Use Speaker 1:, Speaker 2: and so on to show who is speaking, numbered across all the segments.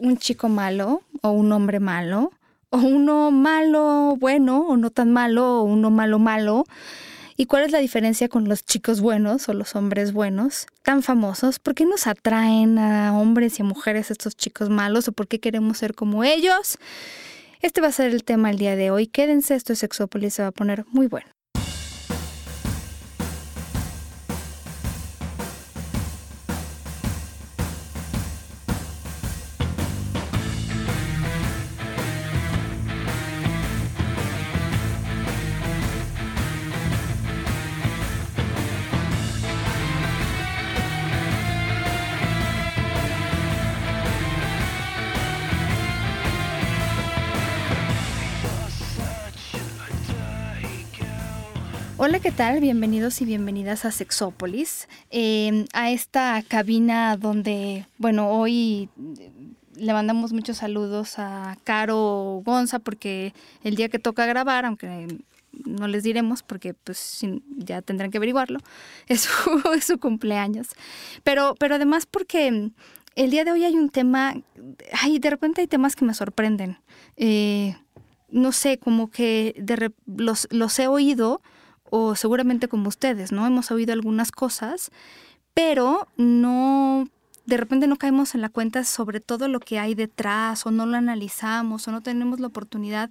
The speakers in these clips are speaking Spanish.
Speaker 1: un chico malo o un hombre malo? ¿O uno malo, bueno, o no tan malo, o uno malo, malo? ¿Y cuál es la diferencia con los chicos buenos o los hombres buenos, tan famosos? ¿Por qué nos atraen a hombres y a mujeres estos chicos malos o por qué queremos ser como ellos? Este va a ser el tema el día de hoy. Quédense, esto es Sexópolis, se va a poner muy bueno. ¿Qué tal? Bienvenidos y bienvenidas a Sexópolis, em, a esta cabina donde, bueno, hoy le mandamos muchos saludos a Caro Gonza porque el día que toca grabar, aunque no les diremos porque pues ya tendrán que averiguarlo, es su, cumpleaños. Pero, pero además porque el día de hoy hay un tema, ay, de repente hay temas que me sorprenden. Eh, no sé, como que los, los he oído o seguramente como ustedes, ¿no? Hemos oído algunas cosas, pero no, de repente no caemos en la cuenta sobre todo lo que hay detrás, o no lo analizamos, o no tenemos la oportunidad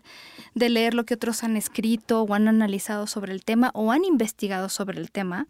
Speaker 1: de leer lo que otros han escrito, o han analizado sobre el tema, o han investigado sobre el tema.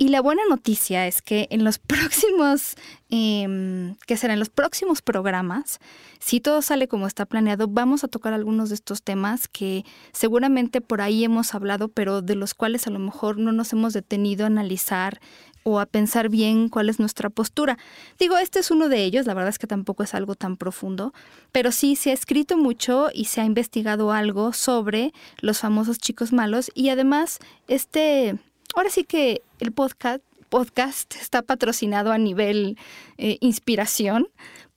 Speaker 1: Y la buena noticia es que en los próximos, eh, que serán los próximos programas, si todo sale como está planeado, vamos a tocar algunos de estos temas que seguramente por ahí hemos hablado, pero de los cuales a lo mejor no nos hemos detenido a analizar o a pensar bien cuál es nuestra postura. Digo, este es uno de ellos, la verdad es que tampoco es algo tan profundo, pero sí se ha escrito mucho y se ha investigado algo sobre los famosos chicos malos y además este ahora sí que el podcast, podcast está patrocinado a nivel eh, inspiración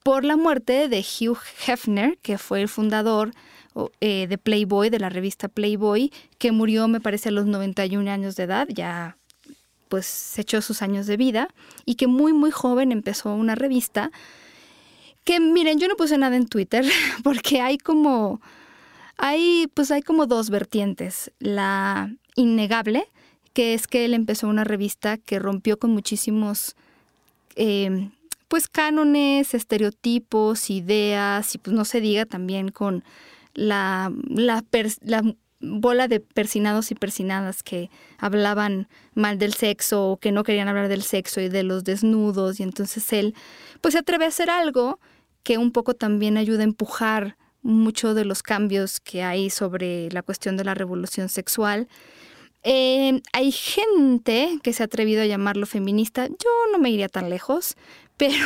Speaker 1: por la muerte de Hugh Hefner, que fue el fundador eh, de Playboy, de la revista Playboy, que murió, me parece, a los 91 años de edad, ya pues se echó sus años de vida, y que muy, muy joven empezó una revista que, miren, yo no puse nada en Twitter porque hay como, hay, pues hay como dos vertientes. La innegable, que es que él empezó una revista que rompió con muchísimos em, pues cánones, estereotipos, ideas, y pues no se diga también con la, la, bola de persinados y persinadas que hablaban mal del sexo o que no querían hablar del sexo y de los desnudos, y entonces él pues se atreve a hacer algo que un poco también ayuda a empujar mucho de los cambios que hay sobre la cuestión de la revolución sexual eh, hay gente que se ha atrevido a llamarlo feminista. Yo no me iría tan lejos, pero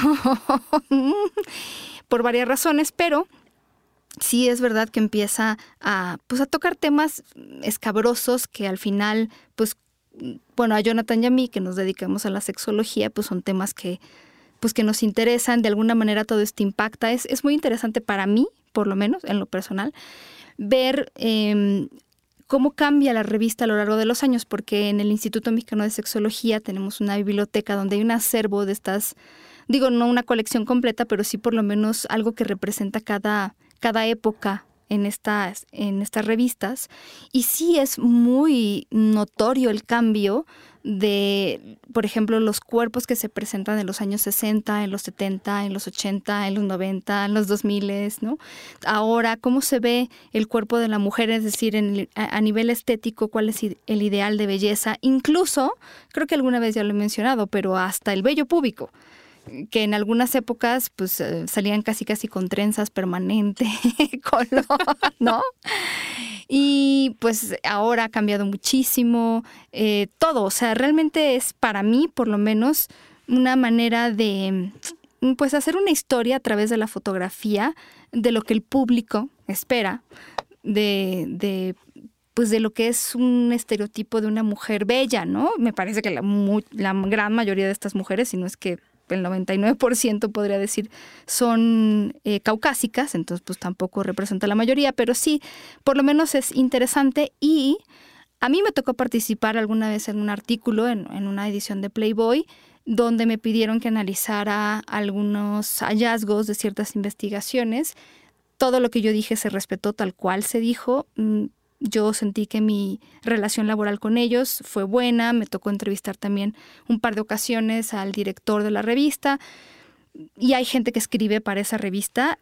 Speaker 1: por varias razones, pero sí es verdad que empieza a, pues, a tocar temas escabrosos que al final, pues, bueno, a Jonathan y a mí, que nos dedicamos a la sexología, pues son temas que, pues, que nos interesan, de alguna manera todo esto impacta. Es, es muy interesante para mí, por lo menos, en lo personal, ver eh, cómo cambia la revista a lo largo de los años, porque en el Instituto Mexicano de Sexología tenemos una biblioteca donde hay un acervo de estas, digo, no una colección completa, pero sí por lo menos algo que representa cada, cada época en estas, en estas revistas. Y sí es muy notorio el cambio de, por ejemplo, los cuerpos que se presentan en los años 60, en los 70, en los 80, en los 90, en los 2000, ¿no? Ahora, ¿cómo se ve el cuerpo de la mujer? Es decir, en, a, nivel estético, ¿cuál es el ideal de belleza? Incluso, creo que alguna vez ya lo he mencionado, pero hasta el vello púbico que en algunas épocas pues eh, salían casi casi con trenzas permanente, color, ¿no? Y pues ahora ha cambiado muchísimo, eh, todo, o sea, realmente es para mí por lo menos una manera de mm, pues hacer una historia a través de la fotografía de lo que el público espera de, de pues de lo que es un estereotipo de una mujer bella, ¿no? Me parece que la, la gran mayoría de estas mujeres, si no es que el 99% podría decir son eh, caucásicas, entonces pues tampoco representa la mayoría, pero sí, por lo menos es interesante y a mí me tocó participar alguna vez en un artículo, en, una edición de Playboy, donde me pidieron que analizara algunos hallazgos de ciertas investigaciones. Todo lo que yo dije se respetó tal cual se dijo. Yo sentí que mi relación laboral con ellos fue buena, me tocó entrevistar también un par de ocasiones al director de la revista y hay gente que escribe para esa revista.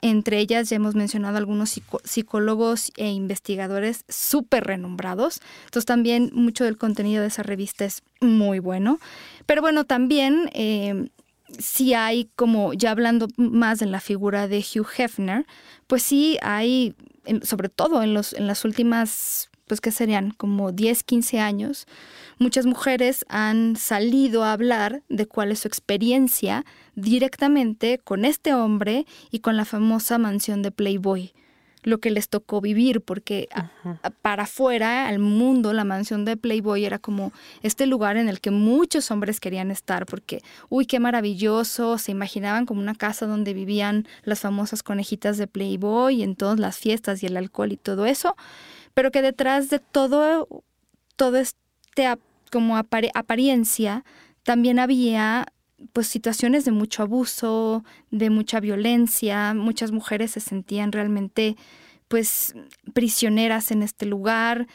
Speaker 1: Entre ellas ya hemos mencionado algunos psicólogos e investigadores súper renombrados. Entonces también mucho del contenido de esa revista es muy bueno. Pero bueno, también eh, si hay como, ya hablando más de la figura de Hugh Hefner, pues sí hay, sobre todo en, los, en las últimas, pues que serían como 10, 15 años, muchas mujeres han salido a hablar de cuál es su experiencia directamente con este hombre y con la famosa mansión de Playboy lo que les tocó vivir, porque para afuera, al mundo, la mansión de Playboy era como este lugar en el que muchos hombres querían estar, porque, uy, qué maravilloso, se imaginaban como una casa donde vivían las famosas conejitas de Playboy, en todas las fiestas y el alcohol y todo eso, pero que detrás de todo, todo este como apariencia, también había pues situaciones de mucho abuso, de mucha violencia, muchas mujeres se sentían realmente pues prisioneras en este lugar,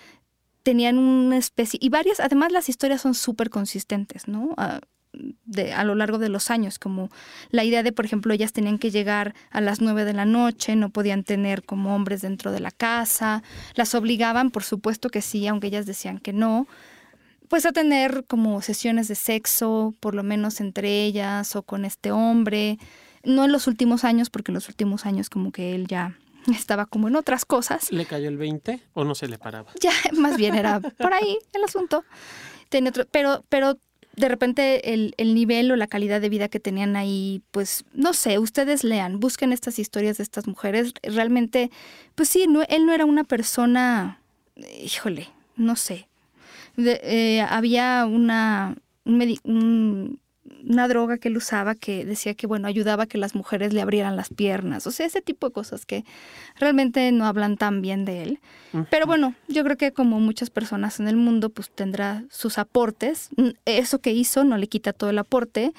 Speaker 1: tenían una especie, y varias, además las historias son súper consistentes, ¿no? A, de, a lo largo de los años, como la idea de, por ejemplo, ellas tenían que llegar a las nueve de la noche, no podían tener como hombres dentro de la casa, las obligaban, por supuesto que sí, aunque ellas decían que no, pues a tener como sesiones de sexo, por lo menos entre ellas o con este hombre. No en los últimos años, porque en los últimos años como que él ya estaba como en otras cosas.
Speaker 2: ¿Le cayó el 20 o no se le paraba?
Speaker 1: Ya, más bien era por ahí el asunto. Tenía otro, pero, pero de repente el, el, nivel o la calidad de vida que tenían ahí, pues no sé, ustedes lean, busquen estas historias de estas mujeres. Realmente, pues sí, no, él no era una persona, híjole, no sé, eh, había una, una droga que él usaba que decía que, bueno, ayudaba a que las mujeres le abrieran las piernas. O sea, ese tipo de cosas que realmente no hablan tan bien de él. Pero bueno, yo creo que como muchas personas en el mundo, pues tendrá sus aportes. Eso que hizo no le quita todo el aporte.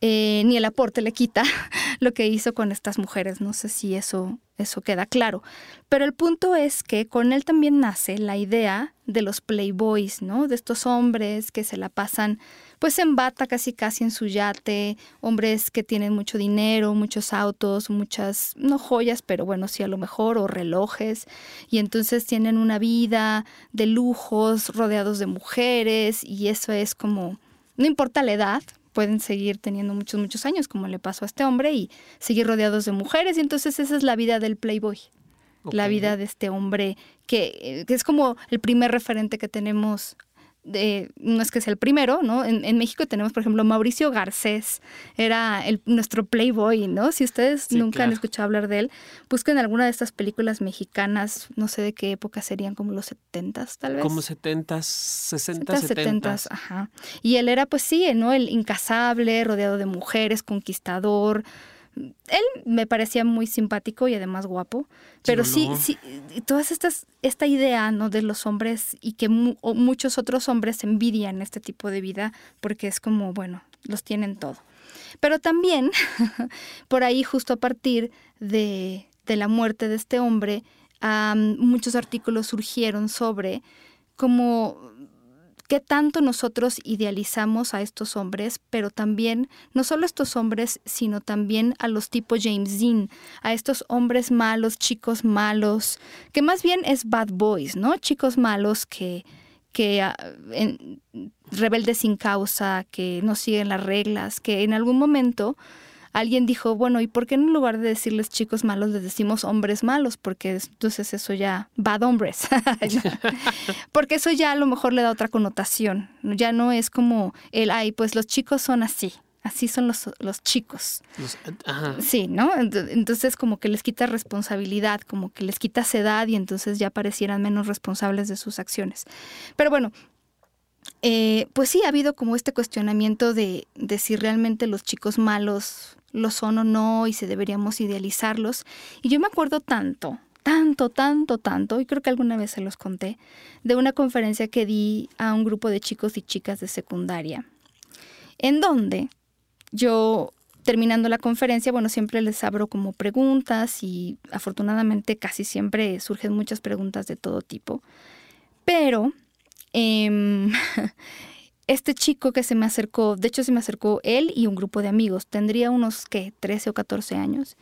Speaker 1: Eh, ni el aporte le quita lo que hizo con estas mujeres. No sé si eso, eso queda claro. Pero el punto es que con él también nace la idea de los playboys, ¿no? De estos hombres que se la pasan pues en bata casi casi en su yate, hombres que tienen mucho dinero, muchos autos, muchas, no joyas, pero bueno, sí a lo mejor, o relojes, y entonces tienen una vida de lujos, rodeados de mujeres, y eso es como, no importa la edad, pueden seguir teniendo muchos, muchos años, como le pasó a este hombre, y seguir rodeados de mujeres. Y entonces esa es la vida del Playboy. La vida de este hombre que, eh, que, es como el primer referente que tenemos no es que sea el primero, ¿no? En, México tenemos, por ejemplo, Mauricio Garcés, era el, nuestro Playboy, ¿no? Si ustedes nunca han escuchado hablar de él, busquen alguna de estas películas mexicanas, no sé de qué época serían, como los 70 tal vez.
Speaker 2: Como 70 60 70
Speaker 1: ajá. Y él era, pues sí, ¿no? El incasable, rodeado de mujeres, conquistador, él me parecía muy simpático y además guapo, pero sí, sí, todas estas, esta idea, ¿no? De los hombres y que muchos otros hombres envidian este tipo de vida porque es como, bueno, los tienen todo. Pero también, por ahí justo a partir de, de la muerte de este hombre, muchos artículos surgieron sobre cómo qué tanto nosotros idealizamos a estos hombres, pero también, no solo estos hombres, sino también a los tipos James Dean, a estos hombres malos, chicos malos, que más bien es bad boys, ¿no? Chicos malos que, que ah, rebeldes sin causa, que no siguen las reglas, que en algún momento alguien dijo, bueno, ¿y por qué en lugar de decirles chicos malos les decimos hombres malos? Porque entonces eso ya, bad hombres. Porque eso ya a lo mejor le da otra connotación. Ya no es como el, ay, pues los chicos son así. Así son los, los chicos. Sí, ¿no? Entonces como que les quita responsabilidad, como que les quita edad y entonces ya parecieran menos responsables de sus acciones. Pero bueno, eh, pues sí, ha habido como este cuestionamiento de, de, si realmente los chicos malos lo son o no y si deberíamos idealizarlos. Y yo me acuerdo tanto, tanto, tanto, tanto, y creo que alguna vez se los conté, de una conferencia que di a un grupo de chicos y chicas de secundaria. en donde yo terminando la conferencia, bueno, siempre les abro como preguntas y afortunadamente casi siempre surgen muchas preguntas de todo tipo. Pero em, este chico que se me acercó, de hecho se me acercó él y un grupo de amigos, tendría unos, ¿qué? 13 o 14 años.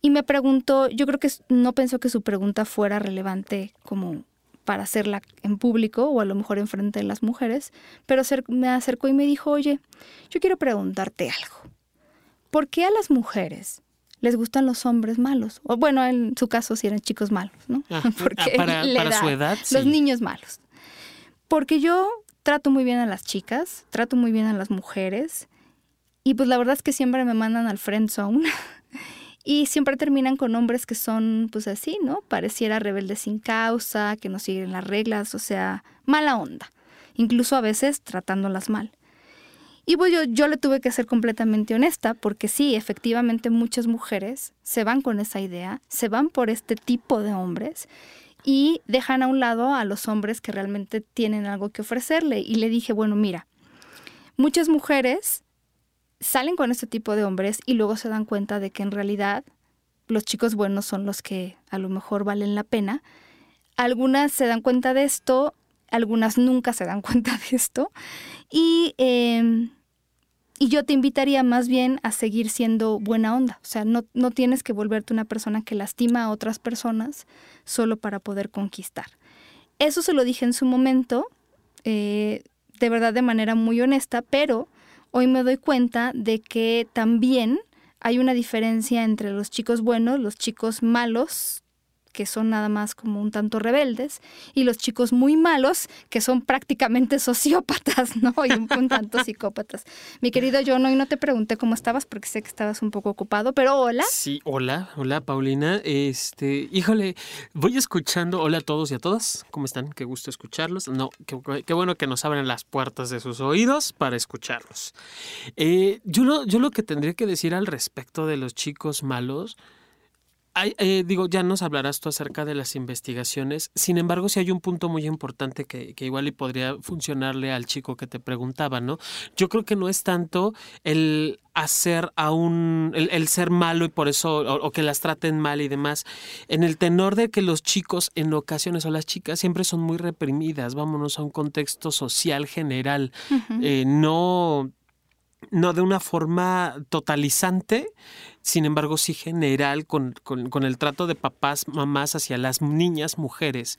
Speaker 1: Y me preguntó, yo creo que no pensó que su pregunta fuera relevante como para hacerla en público o a lo mejor en frente de las mujeres, pero me acercó y me dijo, oye, yo quiero preguntarte algo. ¿Por qué a las mujeres les gustan los hombres malos? O bueno, en su caso si eran chicos malos, ¿no?
Speaker 2: Ah, Porque para, su edad.
Speaker 1: Los niños malos. Porque yo trato muy bien a las chicas, trato muy bien a las mujeres. Y pues la verdad es que siempre me mandan al friend zone. y siempre terminan con hombres que son, pues así, ¿no? Pareciera rebeldes sin causa, que no siguen las reglas, o sea, mala onda. Incluso a veces tratándolas mal. Y pues yo, yo le tuve que ser completamente honesta, porque sí, efectivamente muchas mujeres se van con esa idea, se van por este tipo de hombres y dejan a un lado a los hombres que realmente tienen algo que ofrecerle. Y le dije, bueno, mira, muchas mujeres salen con este tipo de hombres y luego se dan cuenta de que en realidad los chicos buenos son los que a lo mejor valen la pena. Algunas se dan cuenta de esto, algunas nunca se dan cuenta de esto. Y em, y yo te invitaría más bien a seguir siendo buena onda. O sea, no, no tienes que volverte una persona que lastima a otras personas solo para poder conquistar. Eso se lo dije en su momento, eh, de verdad de manera muy honesta, pero hoy me doy cuenta de que también hay una diferencia entre los chicos buenos, los chicos malos, que son nada más como un tanto rebeldes, y los chicos muy malos, que son prácticamente sociópatas, ¿no? Y un, tanto psicópatas. Mi querido John, hoy no te pregunté cómo estabas porque sé que estabas un poco ocupado, pero hola.
Speaker 2: Sí, hola, hola Paulina. Este, híjole, voy escuchando, hola a todos y a todas, ¿cómo están? Qué gusto escucharlos. No, qué, bueno que nos abren las puertas de sus oídos para escucharlos. Eh, yo, lo, yo lo que tendría que decir al respecto de los chicos malos, eh, digo, ya nos hablarás tú acerca de las investigaciones. Sin embargo, si hay un punto muy importante que, igual y podría funcionarle al chico que te preguntaba, ¿no? Yo creo que no es tanto el hacer a un, el, ser malo y por eso, o, que las traten mal y demás, en el tenor de que los chicos en ocasiones o las chicas siempre son muy reprimidas, vámonos a un contexto social general, eh, no no de una forma totalizante, sin embargo sí general con, el trato de papás, mamás hacia las niñas, mujeres,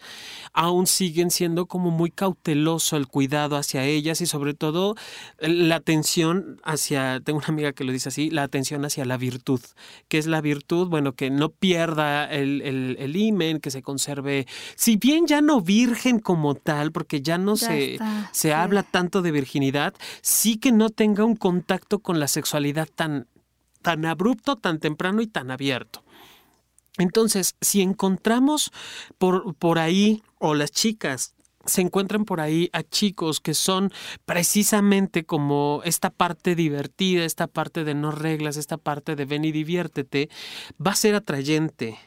Speaker 2: aún siguen siendo como muy cauteloso el cuidado hacia ellas y sobre todo la atención hacia, tengo una amiga que lo dice así, la atención hacia la virtud. ¿Qué es la virtud? Bueno, que no pierda el, el, imen, que se conserve, si bien ya no virgen como tal, porque ya no se, se habla tanto de virginidad, sí que no tenga un contacto con la sexualidad tan tan abrupto, tan temprano y tan abierto. Entonces, si encontramos por, por ahí, o las chicas se encuentran por ahí a chicos que son precisamente como esta parte divertida, esta parte de no reglas, esta parte de ven y diviértete, va a ser atrayente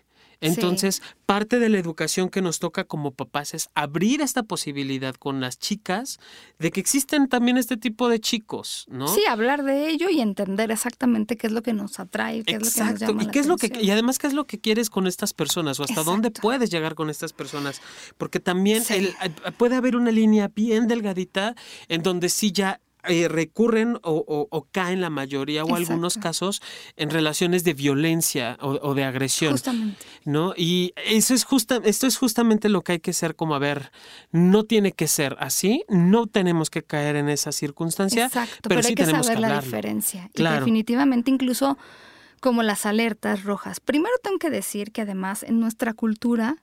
Speaker 2: entonces, parte de la educación que nos toca como papás es abrir esta posibilidad con las chicas de que existen también este tipo de chicos, ¿no?
Speaker 1: Sí, hablar de ello y entender exactamente qué es lo que nos atrae, qué es lo que nos llama
Speaker 2: y qué es lo que y además qué es lo que quieres con estas personas o hasta dónde puedes llegar con estas personas, porque también eh, puede haber una línea bien delgadita en donde sí ya eh, recurren o, caen la mayoría o algunos casos en relaciones de violencia o, de agresión.
Speaker 1: Justamente.
Speaker 2: ¿No? Y eso es justa, esto es justamente lo que hay que ser como, a ver, no tiene que ser así, no tenemos que caer en esa circunstancia, Exacto, pero, sí hay que tenemos saber
Speaker 1: la diferencia. Y definitivamente incluso como las alertas rojas. Primero tengo que decir que además en nuestra cultura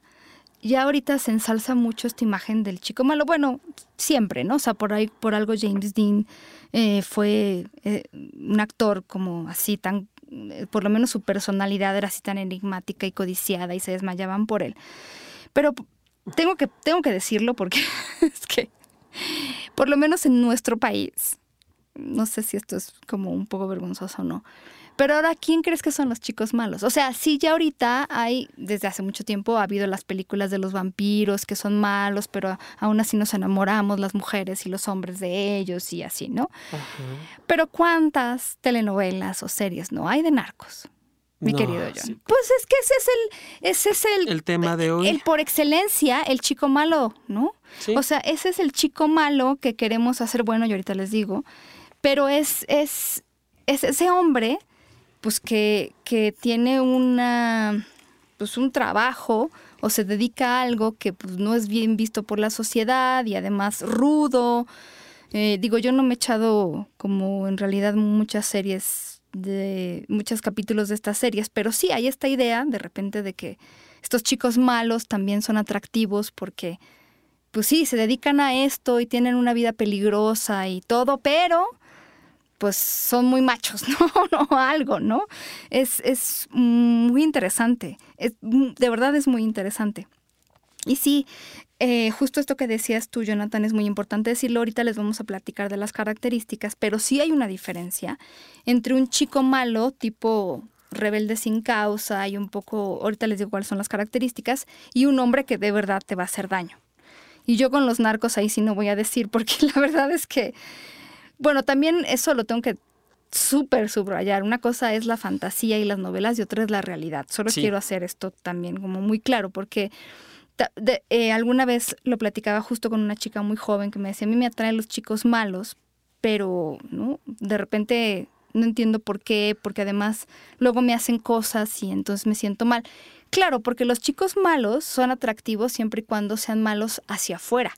Speaker 1: ya ahorita se ensalza mucho esta imagen del chico malo. Bueno, siempre, ¿no? O sea, por ahí, por algo James Dean eh, fue eh, un actor como así tan, eh, por lo menos su personalidad era así tan enigmática y codiciada y se desmayaban por él. Pero tengo que, tengo que decirlo porque es que, por lo menos en nuestro país, no sé si esto es como un poco vergonzoso o no, Pero ahora, ¿quién crees que son los chicos malos? O sea, sí, ya ahorita hay, desde hace mucho tiempo, ha habido las películas de los vampiros que son malos, pero aún así nos enamoramos las mujeres y los hombres de ellos y así, ¿no? Pero ¿cuántas telenovelas o series no hay de narcos? Mi querido John. Pues es que ese es el, ese es el,
Speaker 2: el tema de hoy.
Speaker 1: El por excelencia, el chico malo, ¿no? O sea, ese es el chico malo que queremos hacer bueno, y ahorita les digo, pero es, es, es ese hombre, pues que, que tiene una, pues un trabajo o se dedica a algo que pues, no es bien visto por la sociedad y además rudo. Eh, digo, yo no me he echado como en realidad muchas series de muchos capítulos de estas series, pero sí hay esta idea de repente de que estos chicos malos también son atractivos porque pues sí, se dedican a esto y tienen una vida peligrosa y todo, pero pues son muy machos, ¿no? no algo, ¿no? Es, es muy interesante, es, de verdad es muy interesante. Y sí, eh, justo esto que decías tú, Jonathan, es muy importante decirlo. Ahorita les vamos a platicar de las características, pero sí hay una diferencia entre un chico malo, tipo rebelde sin causa y un poco, ahorita les digo cuáles son las características, y un hombre que de verdad te va a hacer daño. Y yo con los narcos ahí sí no voy a decir, porque la verdad es que, bueno, también eso lo tengo que súper subrayar. Una cosa es la fantasía y las novelas y otra es la realidad. Solo quiero hacer esto también como muy claro, porque eh, alguna vez lo platicaba justo con una chica muy joven que me decía, a mí me atraen los chicos malos, pero ¿no? de repente no entiendo por qué, porque además luego me hacen cosas y entonces me siento mal. Claro, porque los chicos malos son atractivos siempre y cuando sean malos hacia afuera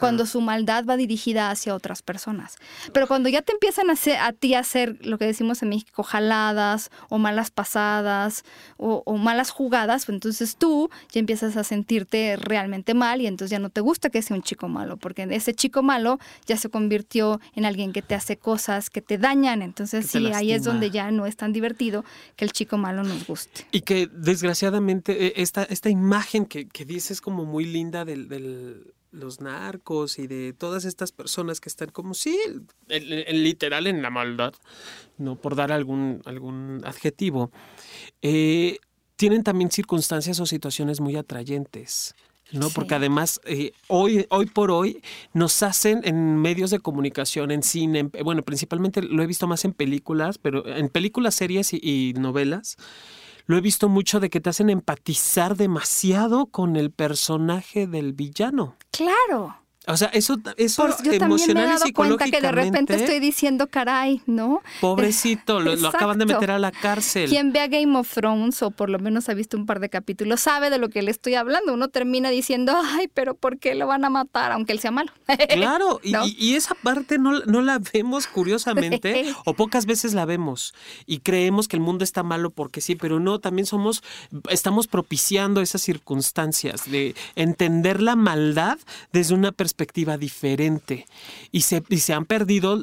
Speaker 1: cuando su maldad va dirigida hacia otras personas. Pero cuando ya te empiezan a, hacer, a ti a hacer lo que decimos en México, jaladas o malas pasadas o, malas jugadas, pues entonces tú ya empiezas a sentirte realmente mal y entonces ya no te gusta que sea un chico malo, porque ese chico malo ya se convirtió en alguien que te hace cosas que te dañan. Entonces sí, ahí es donde ya no es tan divertido que el chico malo nos guste.
Speaker 2: Y que desgraciadamente eh, esta, esta imagen que, que dices como muy linda del los narcos y de todas estas personas que están como, sí, literal en la maldad, no por dar algún, algún adjetivo, eh, tienen también circunstancias o situaciones muy atrayentes. ¿no? Porque además, eh, hoy, hoy por hoy, nos hacen en medios de comunicación, en cine, bueno, principalmente lo he visto más en películas, pero en películas, series y novelas, lo he visto mucho de que te hacen empatizar demasiado con el personaje del villano.
Speaker 1: Claro.
Speaker 2: O sea, eso, eso
Speaker 1: yo emocional me he cuenta que de repente estoy diciendo, caray, ¿no?
Speaker 2: Pobrecito, lo, acaban de meter a la cárcel.
Speaker 1: Quien vea Game of Thrones, o por lo menos ha visto un par de capítulos, sabe de lo que le estoy hablando. Uno termina diciendo, ay, pero ¿por qué lo van a matar? Aunque él sea malo.
Speaker 2: Claro, y, esa parte no, no la vemos curiosamente, o pocas veces la vemos. Y creemos que el mundo está malo porque sí, pero no, también somos, estamos propiciando esas circunstancias de entender la maldad desde una perspectiva perspectiva diferente y se, y se han perdido,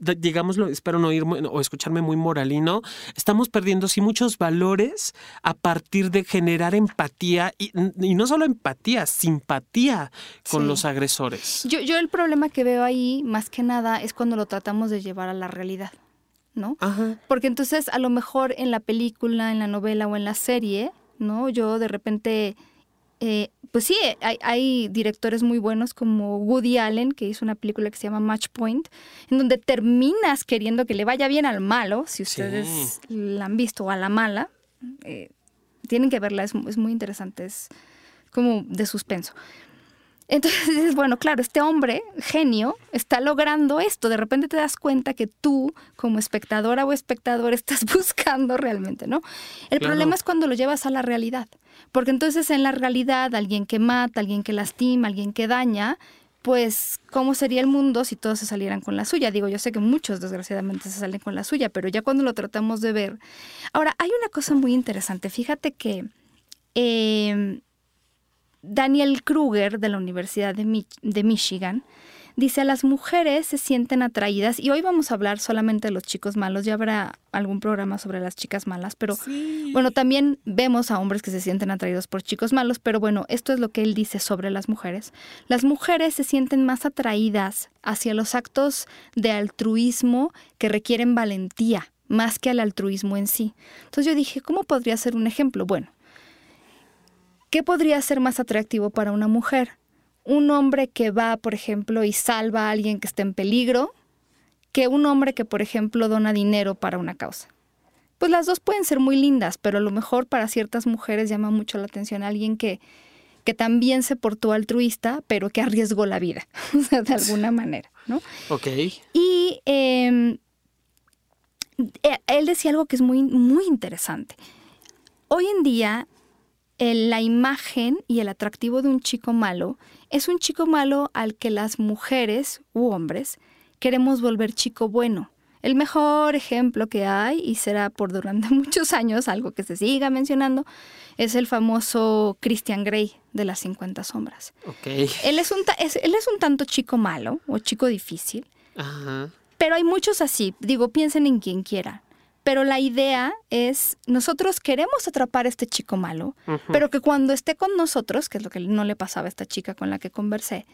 Speaker 2: digámoslo, espero no ir o escucharme muy moralino, estamos perdiendo sí muchos valores a partir de generar empatía y, no solo empatía, simpatía con los agresores.
Speaker 1: Yo, yo el problema que veo ahí, más que nada, es cuando lo tratamos de llevar a la realidad. ¿no? Porque entonces a lo mejor en la película, en la novela o en la serie, ¿no? Yo de repente eh, pues sí, hay, directores muy buenos como Woody Allen, que hizo una película que se llama Match Point, en donde terminas queriendo que le vaya bien al malo, si ustedes la han visto, o a la mala. Eh, tienen que verla, es, es, muy interesante, es como de suspenso. Entonces dices, bueno, claro, este hombre, genio, está logrando esto. De repente te das cuenta que tú, como espectadora o espectador, estás buscando realmente, ¿no? El problema es cuando lo llevas a la realidad. Porque entonces en la realidad, alguien que mata, alguien que lastima, alguien que daña, pues, ¿cómo sería el mundo si todos se salieran con la suya? Digo, yo sé que muchos desgraciadamente se salen con la suya, pero ya cuando lo tratamos de ver. Ahora, hay una cosa muy interesante. Fíjate que. Eh, Daniel Kruger de la Universidad de, Michigan dice, a las mujeres se sienten atraídas, y hoy vamos a hablar solamente de los chicos malos, ya habrá algún programa sobre las chicas malas, pero bueno, también vemos a hombres que se sienten atraídos por chicos malos, pero bueno, esto es lo que él dice sobre las mujeres. Las mujeres se sienten más atraídas hacia los actos de altruismo que requieren valentía más que al altruismo en sí. Entonces yo dije, ¿cómo podría ser un ejemplo? Bueno, ¿qué podría ser más atractivo para una mujer? Un hombre que va, por ejemplo, y salva a alguien que está en peligro, que un hombre que, por ejemplo, dona dinero para una causa. Pues las dos pueden ser muy lindas, pero a lo mejor para ciertas mujeres llama mucho la atención a alguien que, que también se portó altruista, pero que arriesgó la vida, o sea, de alguna manera, ¿no?
Speaker 2: Ok.
Speaker 1: Y em, eh, él decía algo que es muy, muy interesante. Hoy en día, la imagen y el atractivo de un chico malo es un chico malo al que las mujeres u hombres queremos volver chico bueno. El mejor ejemplo que hay, y será por durante muchos años algo que se siga mencionando, es el famoso Christian Grey de las 50 sombras. Él es un, él es un tanto chico malo o chico difícil,
Speaker 2: Ajá.
Speaker 1: pero hay muchos así. Digo, piensen en quien quiera. Pero la idea es, nosotros queremos atrapar a este chico malo, pero que cuando esté con nosotros, que es lo que no le pasaba a esta chica con la que conversé,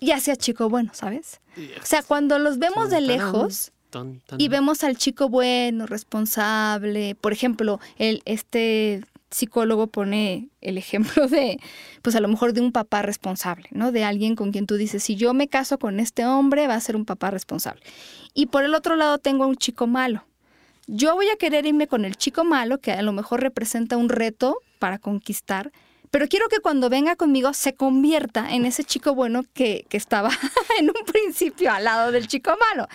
Speaker 1: ya sea chico bueno, ¿sabes? O sea, cuando los vemos de lejos y vemos al chico bueno, responsable, por ejemplo, el, este psicólogo pone el ejemplo de, pues a lo mejor de un papá responsable, ¿no? De alguien con quien tú dices, si yo me caso con este hombre, va a ser un papá responsable. Y por el otro lado tengo a un chico malo. Yo voy a querer irme con el chico malo, que a lo mejor representa un reto para conquistar, pero quiero que cuando venga conmigo se convierta en ese chico bueno que, que estaba en un principio al lado del chico malo.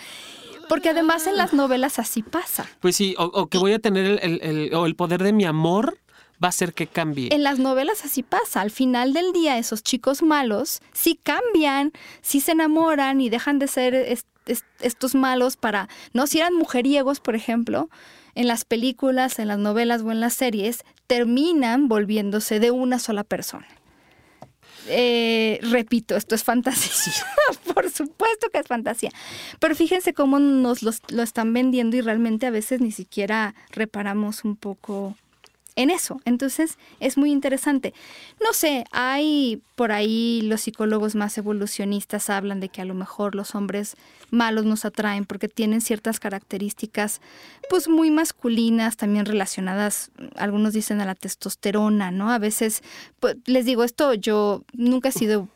Speaker 1: Porque además en las novelas así pasa.
Speaker 2: Pues sí, o, o que voy a tener el, el, el, o el poder de mi amor va a hacer que cambie.
Speaker 1: En las novelas así pasa. Al final del día, esos chicos malos sí cambian, sí se enamoran y dejan de ser est est estos malos para, ¿no? Si eran mujeriegos, por ejemplo, en las películas, en las novelas o en las series, terminan volviéndose de una sola persona. Eh, repito, esto es fantasía. Por supuesto que es fantasía. Pero fíjense cómo nos lo están vendiendo y realmente a veces ni siquiera reparamos un poco en eso. Entonces es muy interesante. No sé, hay por ahí los psicólogos más evolucionistas hablan de que a lo mejor los hombres malos nos atraen porque tienen ciertas características pues muy masculinas, también relacionadas, algunos dicen a la testosterona, ¿no? A veces, pues, les digo esto, yo nunca he sido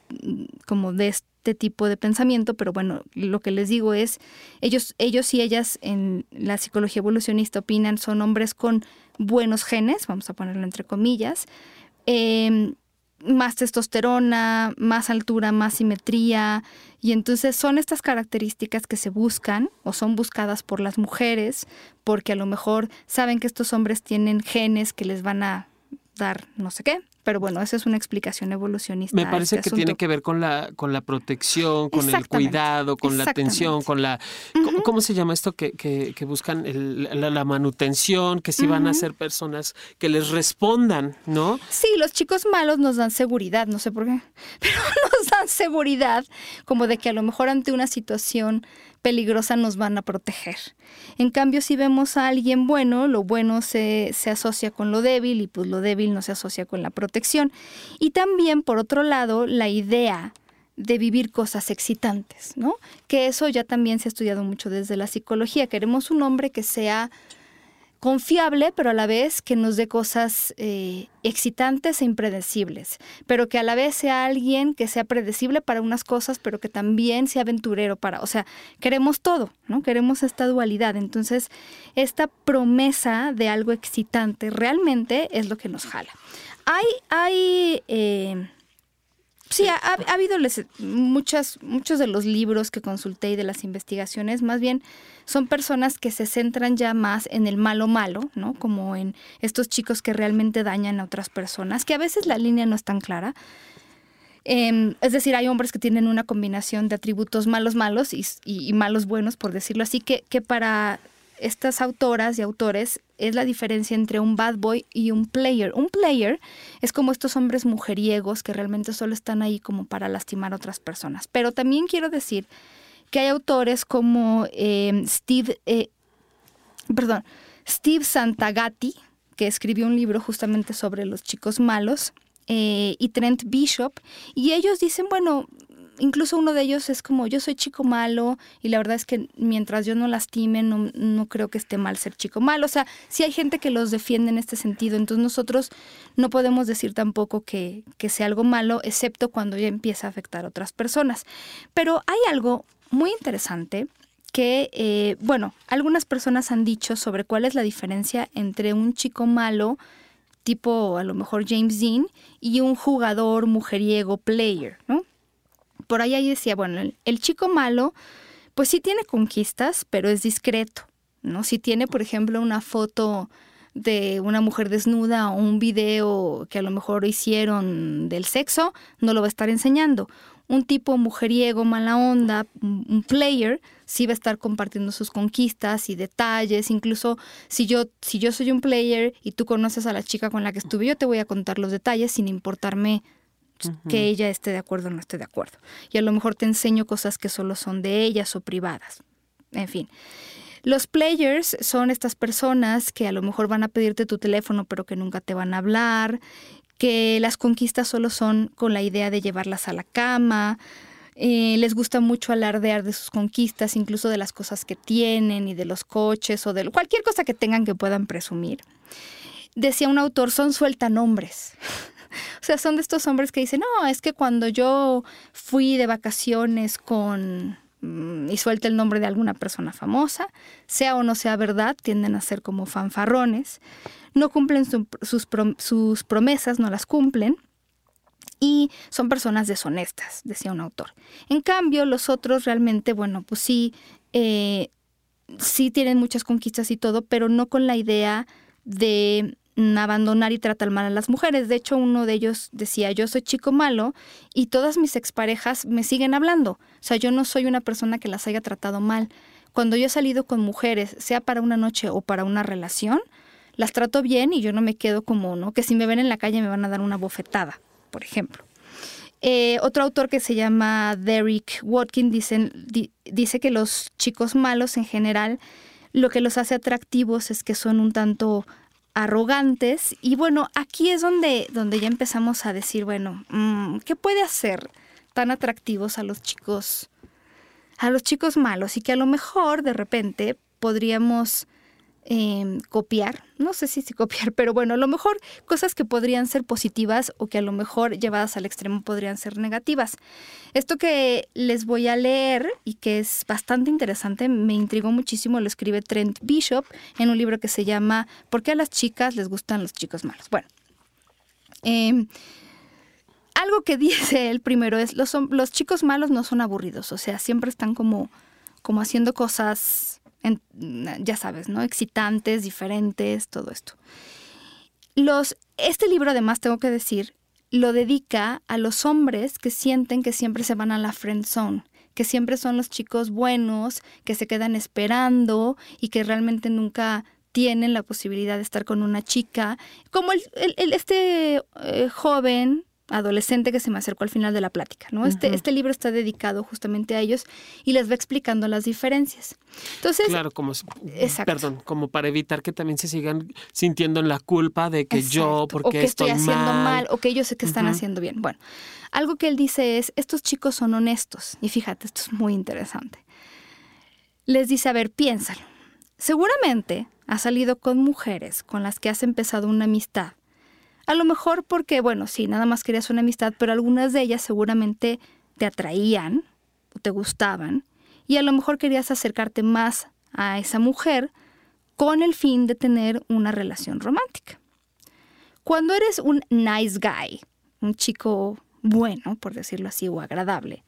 Speaker 1: como de este tipo de pensamiento, pero bueno, lo que les digo es, ellos, ellos y ellas en la psicología evolucionista opinan son hombres con buenos genes, vamos a ponerlo entre comillas, eh, más testosterona, más altura, más simetría, y entonces son estas características que se buscan o son buscadas por las mujeres, porque a lo mejor saben que estos hombres tienen genes que les van a dar no sé qué, pero bueno, esa es una explicación evolucionista.
Speaker 2: Me parece este que asunto. tiene que ver con la, con la protección, con el cuidado, con la atención, con la... Uh -huh. ¿Cómo se llama esto? Que, que, que buscan el, la, la, manutención, que si uh -huh. van a ser personas que les respondan, ¿no?
Speaker 1: Sí, los chicos malos nos dan seguridad, no sé por qué, pero nos dan seguridad como de que a lo mejor ante una situación peligrosa nos van a proteger. En cambio, si vemos a alguien bueno, lo bueno se, se, asocia con lo débil y pues lo débil no se asocia con la protección. Y también, por otro lado, la idea de vivir cosas excitantes, ¿no? Que eso ya también se ha estudiado mucho desde la psicología. Queremos un hombre que sea confiable, pero a la vez que nos dé cosas eh, excitantes e impredecibles, pero que a la vez sea alguien que sea predecible para unas cosas, pero que también sea aventurero para, o sea, queremos todo, ¿no? Queremos esta dualidad. Entonces, esta promesa de algo excitante realmente es lo que nos jala. Hay, hay eh, Sí, ha, ha habido muchas, muchos de los libros que consulté y de las investigaciones, más bien son personas que se centran ya más en el malo malo, ¿no? Como en estos chicos que realmente dañan a otras personas, que a veces la línea no es tan clara. Eh, es decir, hay hombres que tienen una combinación de atributos malos malos y, y, y malos buenos, por decirlo así, que, que para estas autoras y autores es la diferencia entre un bad boy y un player. Un player es como estos hombres mujeriegos que realmente solo están ahí como para lastimar a otras personas. Pero también quiero decir que hay autores como eh, Steve, eh, perdón, Steve Santagati, que escribió un libro justamente sobre los chicos malos, eh, y Trent Bishop, y ellos dicen, bueno, incluso uno de ellos es como, yo soy chico malo y la verdad es que mientras yo no lastime, no, no creo que esté mal ser chico malo. O sea, sí hay gente que los defiende en este sentido, entonces nosotros no podemos decir tampoco que, que sea algo malo, excepto cuando ya empieza a afectar a otras personas. Pero hay algo muy interesante que, eh, bueno, algunas personas han dicho sobre cuál es la diferencia entre un chico malo, tipo a lo mejor James Dean, y un jugador mujeriego player, ¿no? Por ahí ahí decía, bueno, el, chico malo, pues sí tiene conquistas, pero es discreto, ¿no? Si tiene, por ejemplo, una foto de una mujer desnuda o un video que a lo mejor hicieron del sexo, no lo va a estar enseñando. Un tipo mujeriego, mala onda, un player, sí va a estar compartiendo sus conquistas y detalles. Incluso si yo, si yo soy un player y tú conoces a la chica con la que estuve, yo te voy a contar los detalles sin importarme que ella esté de acuerdo o no esté de acuerdo. Y a lo mejor te enseño cosas que solo son de ellas o privadas. En fin. Los players son estas personas que a lo mejor van a pedirte tu teléfono pero que nunca te van a hablar, que las conquistas solo son con la idea de llevarlas a la cama, eh, les gusta mucho alardear de sus conquistas, incluso de las cosas que tienen y de los coches o de cualquier cosa que tengan que puedan presumir. Decía un autor, son sueltanombres. o sea, son de estos hombres que dicen, no, es que cuando yo fui de vacaciones con Mm, y suelta el nombre de alguna persona famosa, sea o no sea verdad, tienden a ser como fanfarrones, no cumplen sus, promesas, no las cumplen, y son personas deshonestas, decía un autor. En cambio, los otros realmente, bueno, pues sí, eh, sí tienen muchas conquistas y todo, pero no con la idea de abandonar y tratar mal a las mujeres. De hecho, uno de ellos decía, yo soy chico malo y todas mis exparejas me siguen hablando. O sea, yo no soy una persona que las haya tratado mal. Cuando yo he salido con mujeres, sea para una noche o para una relación, las trato bien y yo no me quedo como, ¿no? Que si me ven en la calle me van a dar una bofetada, por ejemplo. Eh, otro autor que se llama Derek Watkin dice, dice que los chicos malos en general lo que los hace atractivos es que son un tanto arrogantes. Y bueno, aquí es donde, donde ya empezamos a decir, bueno, mm, ¿qué puede hacer tan atractivos a los chicos, a los chicos malos? Y que a lo mejor de repente podríamos Em, copiar, no sé si, si copiar, pero bueno, a lo mejor cosas que podrían ser positivas o que a lo mejor llevadas al extremo podrían ser negativas. Esto que les voy a leer y que es bastante interesante, me intrigó muchísimo, lo escribe Trent Bishop en un libro que se llama ¿Por qué a las chicas les gustan los chicos malos? Bueno. Em, algo que dice él primero es, los, los chicos malos no son aburridos, o sea, siempre están como, como haciendo cosas ya sabes, ¿no? Excitantes, diferentes, todo esto. Los, este libro, además, tengo que decir, lo dedica a los hombres que sienten que siempre se van a la friend zone, que siempre son los chicos buenos, que se quedan esperando y que realmente nunca tienen la posibilidad de estar con una chica, como el, este eh, joven adolescente que se me acercó al final de la plática, ¿no? Este, este libro está dedicado justamente a ellos y les va explicando las diferencias. Entonces,
Speaker 2: claro, como perdón, como para evitar que también se sigan sintiendo en la culpa de que yo porque
Speaker 1: o que
Speaker 2: estoy,
Speaker 1: haciendo mal. o que ellos sé que están haciendo bien. Bueno, algo que él dice es, estos chicos son honestos y fíjate, esto es muy interesante. Les dice, a ver, piénsalo. Seguramente has salido con mujeres con las que has empezado una amistad a lo mejor porque, bueno, sí, nada más querías una amistad, pero algunas de ellas seguramente te atraían o te gustaban y a lo mejor querías acercarte más a esa mujer con el fin de tener una relación romántica. Cuando eres un nice guy, un chico bueno, por decirlo así, o agradable,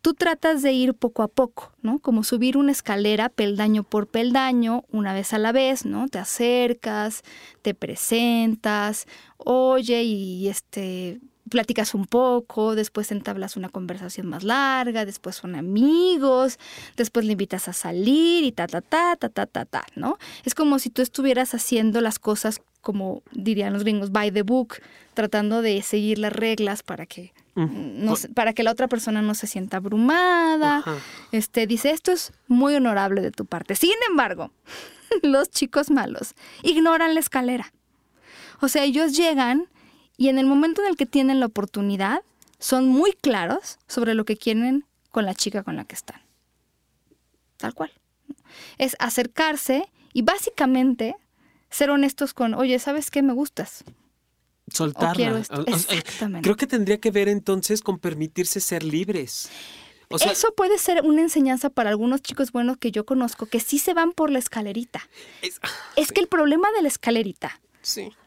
Speaker 1: tú tratas de ir poco a poco, ¿no? Como subir una escalera peldaño por peldaño, una vez a la vez, ¿no? Te acercas, te presentas, oye y este platicas un poco, después entablas una conversación más larga, después son amigos, después le invitas a salir y ta ta ta ta ta ta ta, ¿no? Es como si tú estuvieras haciendo las cosas como dirían los gringos by the book, tratando de seguir las reglas para que no, para que la otra persona no se sienta abrumada. Este dice, esto es muy honorable de tu parte. Sin embargo, los chicos malos ignoran la escalera. O sea, ellos llegan y en el momento en el que tienen la oportunidad, son muy claros sobre lo que quieren con la chica con la que están. Tal cual. Es acercarse y básicamente ser honestos con, oye, ¿sabes qué? Me gustas.
Speaker 2: Soltarla.
Speaker 1: Exactamente.
Speaker 2: Creo que tendría que ver entonces con permitirse ser libres.
Speaker 1: Eso puede ser una enseñanza para algunos chicos buenos que yo conozco que sí se van por la escalerita. Es, que el problema de la escalerita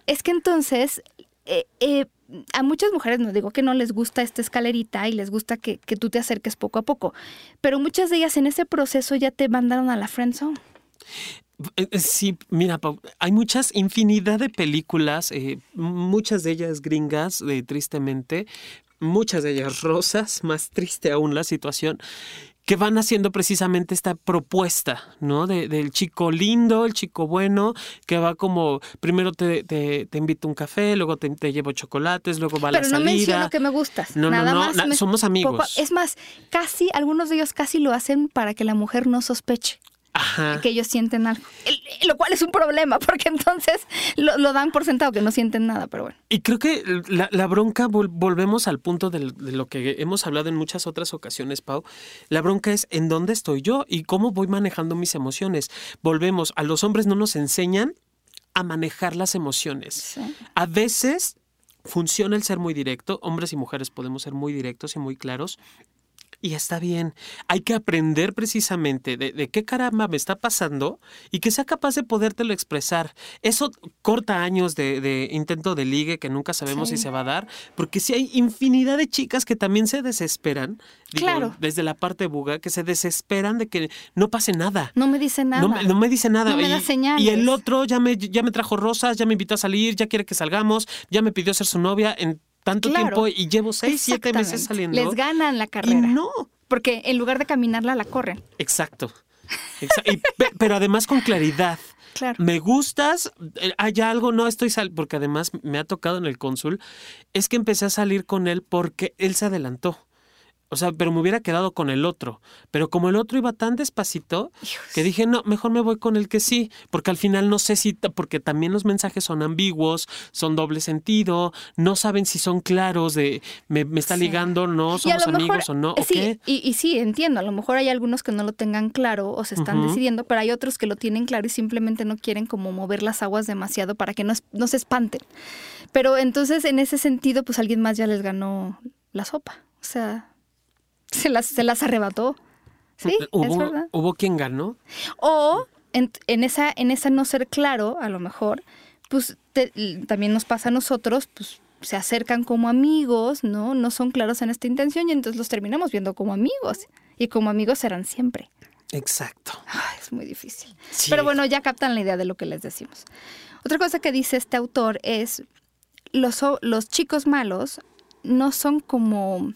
Speaker 1: es que entonces eh, eh, a muchas mujeres, no digo que no les gusta esta escalerita y les gusta que, tú te acerques poco a poco, pero muchas de ellas en ese proceso ya te mandaron a la friendzone.
Speaker 2: Eh, sí, mira, hay muchas, infinidad de películas, muchas de ellas gringas, tristemente, muchas de ellas rosas, más triste aún la situación, que van haciendo precisamente esta propuesta, ¿no? De, del chico lindo, el chico bueno, que va como, primero te, te, invito a un café, luego te, llevo chocolates, luego va a la salida. Pero no menciono
Speaker 1: que me gustas.
Speaker 2: No,
Speaker 1: Nada
Speaker 2: no, no, somos amigos.
Speaker 1: es más, casi, algunos de ellos casi lo hacen para que la mujer no sospeche que ellos sienten algo. Lo cual es un problema, porque entonces lo, dan por sentado que no sienten nada, pero bueno.
Speaker 2: Y creo que la, bronca, volvemos al punto de, lo que hemos hablado en muchas otras ocasiones, Pau. La bronca es en dónde estoy yo y cómo voy manejando mis emociones. Volvemos, a los hombres no nos enseñan a manejar las emociones. A veces funciona el ser muy directo, hombres y mujeres podemos ser muy directos y muy claros, y está bien. Hay que aprender precisamente de, qué caramba me está pasando y que sea capaz de podértelo expresar. Eso corta años de, intento de ligue que nunca sabemos si se va a dar, porque si hay infinidad de chicas que también se desesperan,
Speaker 1: claro.
Speaker 2: desde la parte buga, que se desesperan de que no pase nada.
Speaker 1: No me dice nada.
Speaker 2: No, me dice nada.
Speaker 1: No me
Speaker 2: y,
Speaker 1: da señales.
Speaker 2: y el otro ya me, ya me trajo rosas, ya me invitó a salir, ya quiere que salgamos, ya me pidió ser su novia. En tanto tiempo y llevo seis, siete meses saliendo.
Speaker 1: Les ganan la carrera.
Speaker 2: Y no.
Speaker 1: Porque en lugar de caminarla, la corren.
Speaker 2: Exacto. pero además con claridad.
Speaker 1: Claro.
Speaker 2: Me gustas, eh, hay algo, no estoy sal porque además me ha tocado en el cónsul, es que empecé a salir con él porque él se adelantó. O sea, pero me hubiera quedado con el otro. Pero como el otro iba tan despacito, que dije, no, mejor me voy con el que sí. Porque al final no sé si, porque también los mensajes son ambiguos, son doble sentido, no saben si son claros de me, está ligando, no, somos amigos o no.
Speaker 1: Sí, y, sí, entiendo. A lo mejor hay algunos que no lo tengan claro o se están decidiendo, pero hay otros que lo tienen claro y simplemente no quieren como mover las aguas demasiado para que no, no se espanten. Pero entonces, en ese sentido, pues alguien más ya les ganó la sopa. O sea, se las, se las arrebató. Sí,
Speaker 2: ¿Hubo,
Speaker 1: es verdad.
Speaker 2: ¿Hubo quien ganó?
Speaker 1: O en, esa, en esa no ser claro, a lo mejor, pues también nos pasa a nosotros, pues se acercan como amigos, ¿no? No son claros en esta intención y entonces los terminamos viendo como amigos. Y como amigos serán siempre.
Speaker 2: Exacto.
Speaker 1: es muy difícil. Pero bueno, ya captan la idea de lo que les decimos. Otra cosa que dice este autor es, los, los chicos malos no son como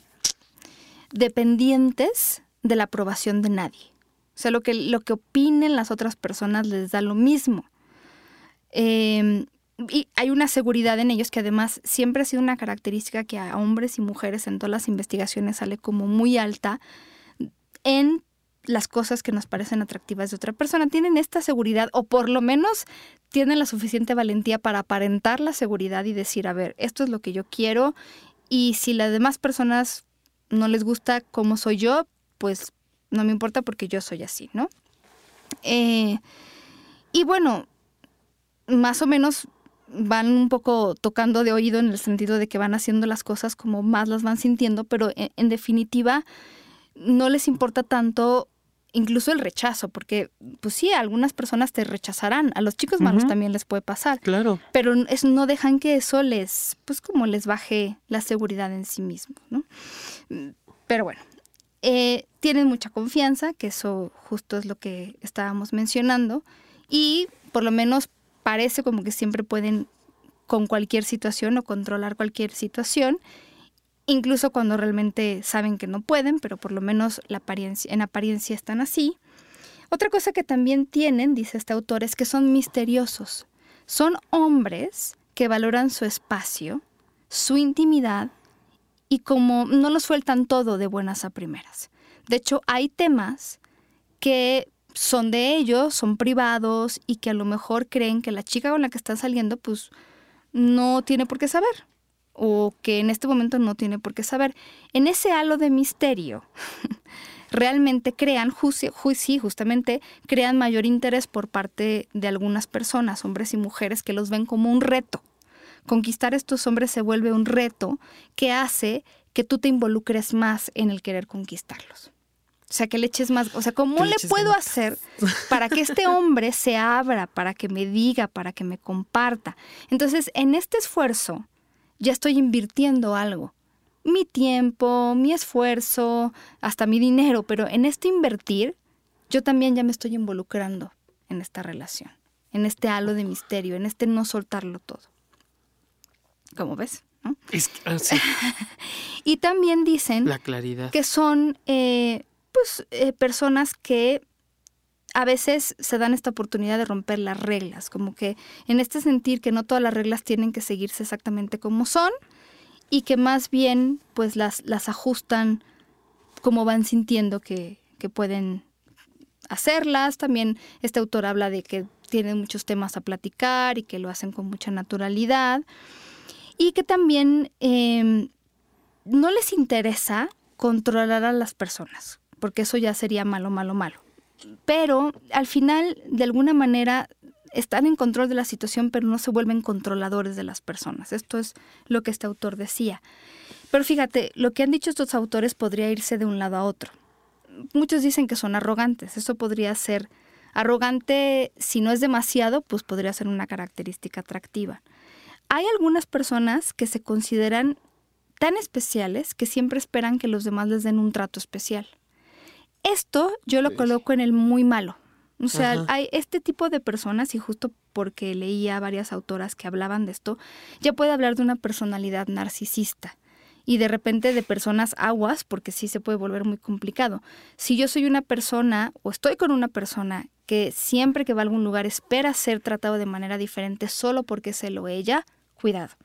Speaker 1: dependientes de la aprobación de nadie. O sea, lo que, lo que opinen las otras personas les da lo mismo. Em, y hay una seguridad en ellos que además siempre ha sido una característica que a hombres y mujeres en todas las investigaciones sale como muy alta en las cosas que nos parecen atractivas de otra persona. Tienen esta seguridad o por lo menos tienen la suficiente valentía para aparentar la seguridad y decir, a ver, esto es lo que yo quiero y si las demás personas no les gusta cómo soy yo, pues no me importa porque yo soy así, ¿no? Eh, y bueno, más o menos van un poco tocando de oído en el sentido de que van haciendo las cosas como más las van sintiendo, pero en, definitiva no les importa tanto incluso el rechazo, porque pues sí, algunas personas te rechazarán, a los chicos malos también les puede pasar.
Speaker 2: Claro.
Speaker 1: Pero es, no dejan que eso les, pues como les baje la seguridad en sí mismos, ¿no? Pero bueno, eh, tienen mucha confianza, que eso justo es lo que estábamos mencionando, y por lo menos parece como que siempre pueden con cualquier situación o controlar cualquier situación, incluso cuando realmente saben que no pueden, pero por lo menos en apariencia están así. Otra cosa que también tienen, dice este autor, es que son misteriosos. Son hombres que valoran su espacio, su intimidad y como no lo sueltan todo de buenas a primeras. De hecho, hay temas que son de ellos, son privados y que a lo mejor creen que la chica con la que están saliendo pues no tiene por qué saber. o que en este momento no tiene por qué saber. En ese halo de misterio, realmente crean, sí, justamente crean mayor interés por parte de algunas personas, hombres y mujeres, que los ven como un reto. Conquistar a estos hombres se vuelve un reto que hace que tú te involucres más en el querer conquistarlos. O sea, que le eches más, o sea, ¿cómo le, puedo hacer para que este hombre se abra, para que me diga, para que me comparta? Entonces, en este esfuerzo, ya estoy invirtiendo algo. Mi tiempo, mi esfuerzo, hasta mi dinero, pero en este invertir, yo también ya me estoy involucrando en esta relación, en este halo de misterio, en este no soltarlo todo. ¿Cómo ves?
Speaker 2: Ah,
Speaker 1: y también dicen
Speaker 2: la claridad.
Speaker 1: que son eh, pues, eh, personas que a veces se dan esta oportunidad de romper las reglas, como que en este sentir que no todas las reglas tienen que seguirse exactamente como son y que más bien pues las, las ajustan como van sintiendo que, que pueden hacerlas. También este autor habla de que tienen muchos temas a platicar y que lo hacen con mucha naturalidad y que también em, no les interesa controlar a las personas porque eso ya sería malo, malo, malo. Pero al final, de alguna manera, están en control de la situación, pero no se vuelven controladores de las personas. Esto es lo que este autor decía. Pero fíjate, lo que han dicho estos autores podría irse de un lado a otro. Muchos dicen que son arrogantes. Eso podría ser arrogante, si no es demasiado, pues podría ser una característica atractiva. Hay algunas personas que se consideran tan especiales que siempre esperan que los demás les den un trato especial. Esto yo lo coloco en el muy malo. O sea, hay este tipo de personas, y justo porque leía varias autoras que hablaban de esto, ya puede hablar de una personalidad narcisista y de repente de personas aguas, porque sí se puede volver muy complicado. Si yo soy una persona o estoy con una persona que siempre que va a algún lugar espera ser tratado de manera diferente solo porque se lo ella, cuidado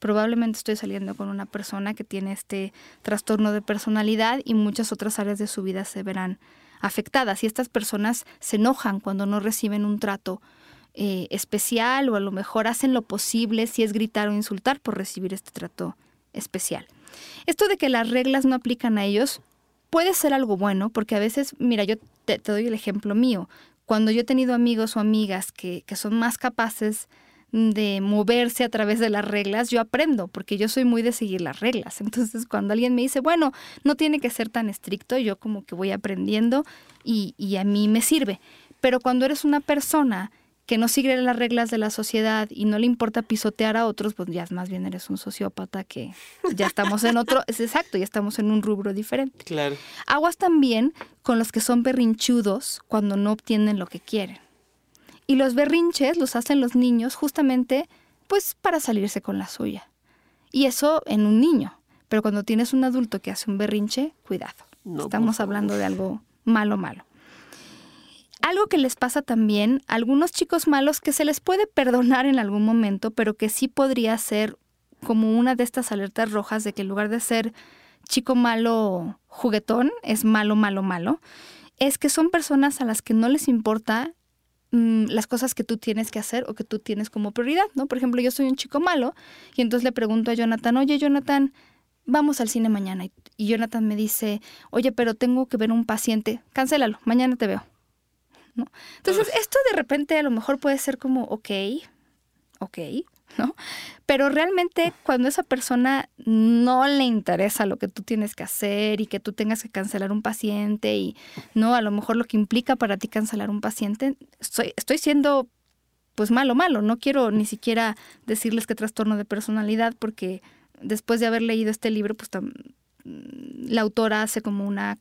Speaker 1: probablemente estoy saliendo con una persona que tiene este trastorno de personalidad y muchas otras áreas de su vida se verán afectadas. Y estas personas se enojan cuando no reciben un trato eh, especial o a lo mejor hacen lo posible si es gritar o insultar por recibir este trato especial. Esto de que las reglas no aplican a ellos puede ser algo bueno porque a veces, mira, yo te, doy el ejemplo mío. Cuando yo he tenido amigos o amigas que, que son más capaces de moverse a través de las reglas, yo aprendo, porque yo soy muy de seguir las reglas. Entonces, cuando alguien me dice, bueno, no tiene que ser tan estricto, yo como que voy aprendiendo y, y a mí me sirve. Pero cuando eres una persona que no sigue las reglas de la sociedad y no le importa pisotear a otros, pues ya más bien eres un sociópata que ya estamos en otro, es exacto, ya estamos en un rubro diferente.
Speaker 2: Claro.
Speaker 1: Aguas también con los que son berrinchudos cuando no obtienen lo que quieren. Y los berrinches los hacen los niños justamente pues para salirse con la suya. Y eso en un niño. Pero cuando tienes un adulto que hace un berrinche, cuidado. Estamos hablando de algo malo, malo. Algo que les pasa también a algunos chicos malos que se les puede perdonar en algún momento, pero que sí podría ser como una de estas alertas rojas de que en lugar de ser chico malo juguetón, es malo, malo, malo, es que son personas a las que no les importa Mm, las cosas que tú tienes que hacer o que tú tienes como prioridad, ¿no? Por ejemplo, yo soy un chico malo y entonces le pregunto a Jonathan, oye Jonathan, vamos al cine mañana. Y Jonathan me dice, oye, pero tengo que ver un paciente, cancélalo, mañana te veo. ¿No? Entonces, esto de repente a lo mejor puede ser como, ok, ok, ¿no? Pero realmente cuando esa persona no le interesa lo que tú tienes que hacer y que tú tengas que cancelar un paciente y no, a lo mejor lo que implica para ti cancelar un paciente, estoy, estoy siendo pues malo, malo. No quiero ni siquiera decirles que trastorno de personalidad porque después de haber leído este libro, pues la autora hace como una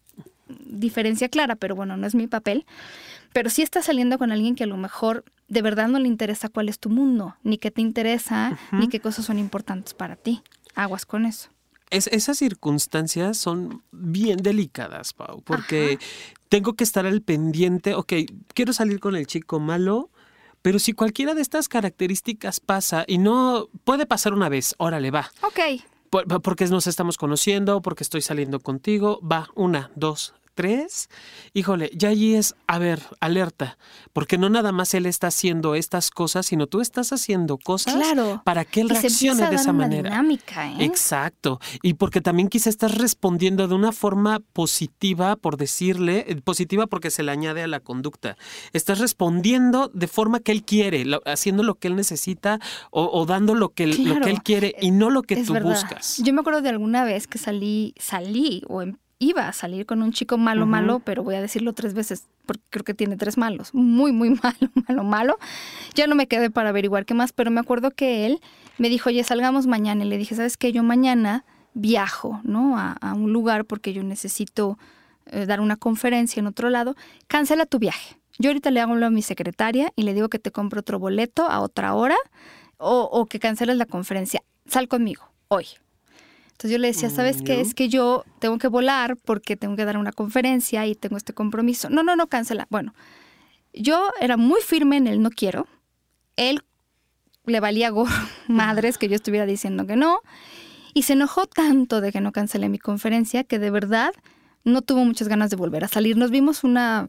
Speaker 1: diferencia clara, pero bueno, no es mi papel. Pero si estás saliendo con alguien que a lo mejor de verdad no le interesa cuál es tu mundo, ni qué te interesa, ni qué cosas son importantes para ti. Aguas con eso.
Speaker 2: esas circunstancias son bien delicadas, Pau, porque tengo que estar al pendiente, ok, quiero salir con el chico malo, pero si cualquiera de estas características pasa y no puede pasar una vez, órale, va.
Speaker 1: Ok.
Speaker 2: porque nos estamos conociendo, porque estoy saliendo contigo, va, una, dos, tres, híjole, ya allí es, a ver, alerta, porque no nada más él está haciendo estas cosas, sino tú estás haciendo cosas
Speaker 1: Claro.
Speaker 2: para que él
Speaker 1: Y se
Speaker 2: reaccione
Speaker 1: empieza a
Speaker 2: de
Speaker 1: dar
Speaker 2: esa
Speaker 1: una
Speaker 2: manera.
Speaker 1: dinámica, ¿eh?
Speaker 2: Exacto. Y porque también quizá estás respondiendo de una forma positiva, por decirle, eh, positiva porque se le añade a la conducta. Estás respondiendo de forma que él quiere, lo- haciendo lo que él necesita o, o dando lo que, él- lo
Speaker 1: Claro,
Speaker 2: que él quiere y no lo que
Speaker 1: Es
Speaker 2: tú
Speaker 1: verdad.
Speaker 2: buscas.
Speaker 1: Yo me acuerdo de alguna vez que salí, salí o em- iba a salir con un chico malo, malo, pero voy a decirlo tres veces porque creo que tiene tres malos. Muy, muy malo, malo, malo. Ya no me quedé para averiguar qué más, pero me acuerdo que él me dijo, oye, salgamos mañana. Y le dije, ¿sabes qué? Yo mañana viajo, ¿no? A, a un lugar porque yo necesito eh, dar una conferencia en otro lado. Cancela tu viaje. Yo ahorita le hago a mi secretaria y le digo que te compre otro boleto a otra hora o, o que canceles la conferencia. Sal conmigo, hoy. Entonces yo le decía, ¿sabes qué?
Speaker 2: Mm,
Speaker 1: Es que yo tengo que volar porque tengo que dar una conferencia y tengo este compromiso. No, no, no, cancela. Bueno, yo era muy firme en el no quiero. Él le valía gorro, madres que yo estuviera diciendo que no. Y se enojó tanto de que no cancelé mi conferencia que de verdad no tuvo muchas ganas de volver a salir. Nos vimos una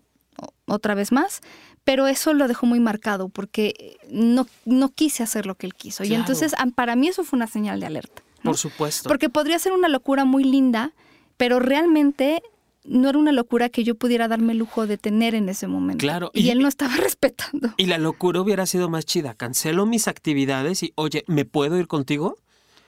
Speaker 1: otra vez más, pero eso lo dejó muy marcado porque no, no quise hacer lo que él quiso. Y
Speaker 2: Claro.
Speaker 1: entonces ah, para mí eso fue una señal de alerta. ¿No?
Speaker 2: Por supuesto.
Speaker 1: Porque podría ser una locura muy linda, pero realmente no era una locura que yo pudiera darme el lujo de tener en ese momento.
Speaker 2: Claro,
Speaker 1: Y,
Speaker 2: y-
Speaker 1: él no estaba respetando.
Speaker 2: Y la locura hubiera sido más chida. Cancelo mis actividades y, oye, ¿me puedo ir contigo?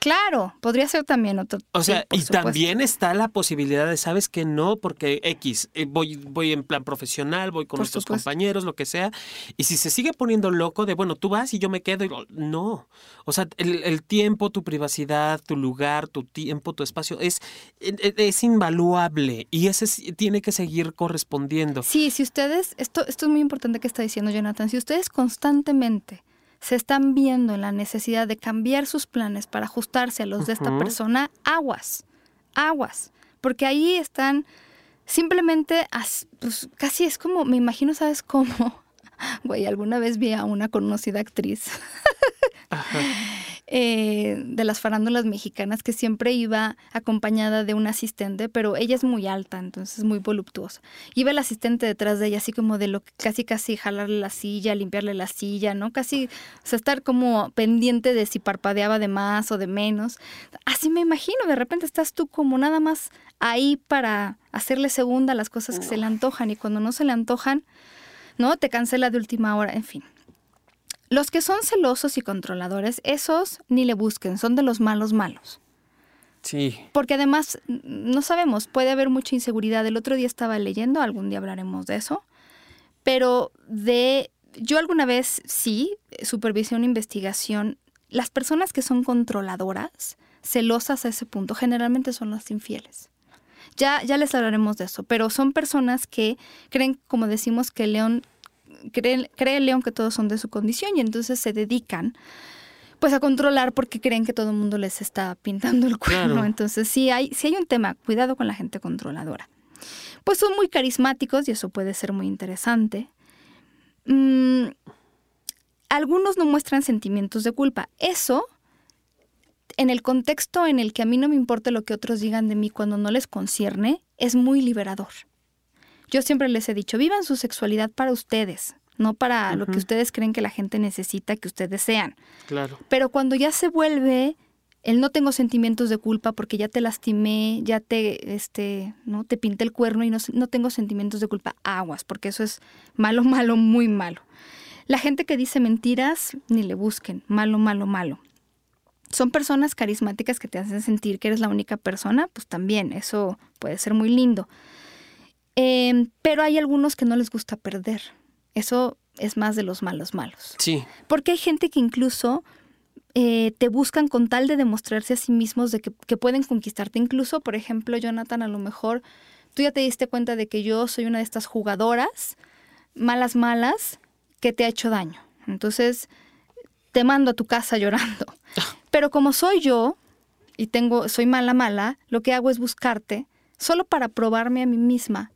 Speaker 1: Claro, podría ser también otro.
Speaker 2: O sea, y
Speaker 1: supuesto.
Speaker 2: también está la posibilidad de, ¿sabes que No, porque X, eh, voy, voy en plan profesional, voy con
Speaker 1: Por
Speaker 2: nuestros
Speaker 1: supuesto.
Speaker 2: compañeros, lo que sea. Y si se sigue poniendo loco de, bueno, tú vas y yo me quedo, y, no. O sea, el, el tiempo, tu privacidad, tu lugar, tu tiempo, tu espacio, es, es, es invaluable y ese sí tiene que seguir correspondiendo.
Speaker 1: Sí, si ustedes, esto, esto es muy importante que está diciendo Jonathan, si ustedes constantemente se están viendo en la necesidad de cambiar sus planes para ajustarse a los de esta persona, aguas, aguas, porque ahí están simplemente, pues, casi es como, me imagino, ¿sabes cómo? Güey, alguna vez vi a una conocida actriz
Speaker 2: Ajá.
Speaker 1: Eh, de las farándulas mexicanas que siempre iba acompañada de un asistente, pero ella es muy alta, entonces muy voluptuosa. Iba el asistente detrás de ella, así como de lo que casi casi jalarle la silla, limpiarle la silla, ¿no? Casi, o sea, estar como pendiente de si parpadeaba de más o de menos. Así me imagino, de repente estás tú como nada más ahí para hacerle segunda a las cosas que se le antojan y cuando no se le antojan, ¿no? Te cancela de última hora, en fin. Los que son celosos y controladores, esos ni le busquen, son de los malos malos.
Speaker 2: Sí.
Speaker 1: Porque además, no sabemos, puede haber mucha inseguridad. El otro día estaba leyendo, algún día hablaremos de eso, pero de, yo alguna vez sí, supervisé una investigación. Las personas que son controladoras, celosas a ese punto, generalmente son las infieles. Ya, ya les hablaremos de eso, pero son personas que creen, como decimos, que el león cree, cree el león que todos son de su condición y entonces se dedican pues a controlar porque creen que todo el mundo les está pintando el cuerno.
Speaker 2: Claro.
Speaker 1: Entonces sí hay, sí hay un tema, cuidado con la gente controladora. Pues son muy carismáticos y eso puede ser muy interesante. Mm, algunos no muestran sentimientos de culpa. Eso, en el contexto en el que a mí no me importa lo que otros digan de mí cuando no les concierne, es muy liberador. Yo siempre les he dicho, vivan su sexualidad para ustedes, no para lo que ustedes creen que la gente necesita que ustedes sean.
Speaker 2: Claro.
Speaker 1: Pero cuando ya se vuelve el no tengo sentimientos de culpa porque ya te lastimé, ya te, este, ¿no? Te pinté el cuerno y no, no tengo sentimientos de culpa, aguas, porque eso es malo, malo, muy malo. La gente que dice mentiras, ni le busquen, malo, malo, malo. Son personas carismáticas que te hacen sentir que eres la única persona, pues también, eso puede ser muy lindo. Eh, pero hay algunos que no les gusta perder. Eso es más de los malos malos.
Speaker 2: Sí.
Speaker 1: Porque hay gente que incluso eh, te buscan con tal de demostrarse a sí mismos de que, que pueden conquistarte. Incluso, por ejemplo, Jonathan, a lo mejor tú ya te diste cuenta de que yo soy una de estas jugadoras, malas, malas, que te ha hecho daño. Entonces, te mando a tu casa llorando. Pero como soy yo y tengo, soy mala, mala, lo que hago es buscarte solo para probarme a mí misma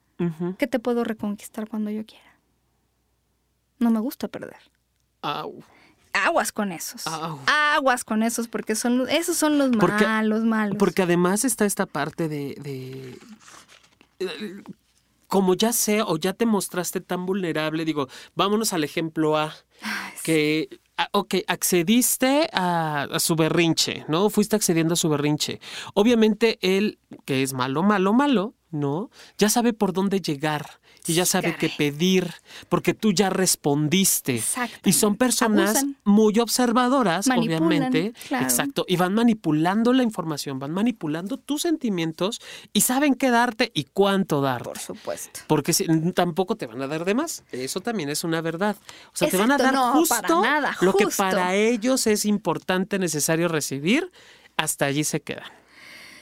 Speaker 1: Que te puedo reconquistar cuando yo quiera. No me gusta perder
Speaker 2: Au.
Speaker 1: aguas con esos.
Speaker 2: Au.
Speaker 1: Aguas con esos, porque son esos son los
Speaker 2: Porque-
Speaker 1: malos, malos.
Speaker 2: Porque además está esta parte de, de- eh, como ya sé o ya te mostraste tan vulnerable, digo, vámonos al ejemplo A, que Ah, ok, accediste a, su berrinche, ¿no? Fuiste accediendo a su berrinche. Obviamente él, que es malo, malo, malo, ¿no? Ya sabe por dónde llegar y ya sabe qué pedir, porque tú ya respondiste. Y son personas muy observadoras, obviamente. Exacto. Y van manipulando la información, van manipulando tus sentimientos y saben qué darte y cuánto darte.
Speaker 1: Por supuesto.
Speaker 2: Porque si, tampoco te van a dar de más. Eso también es una verdad. O sea, te van a dar justo, lo que para ellos es importante, necesario recibir. Hasta allí se quedan.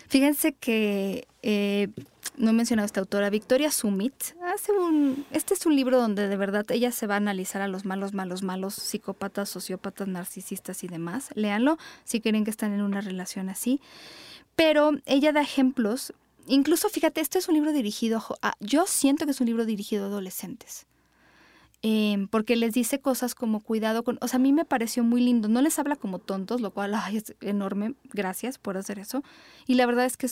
Speaker 1: Fíjense que eh, no he mencionado a esta autora, Victoria Sumit, hace un, este es un libro donde de verdad ella se va a analizar a los malos, malos, malos, psicópatas, sociópatas, narcisistas y demás. Léanlo si quieren que están en una relación así. Pero ella da ejemplos, incluso fíjate, este es un libro dirigido a, yo siento que es un libro dirigido a adolescentes. Em, porque les dice cosas como cuidado con, o sea, a mí me pareció muy lindo, no les habla como tontos, lo cual es enorme, gracias por hacer eso. Y la verdad es que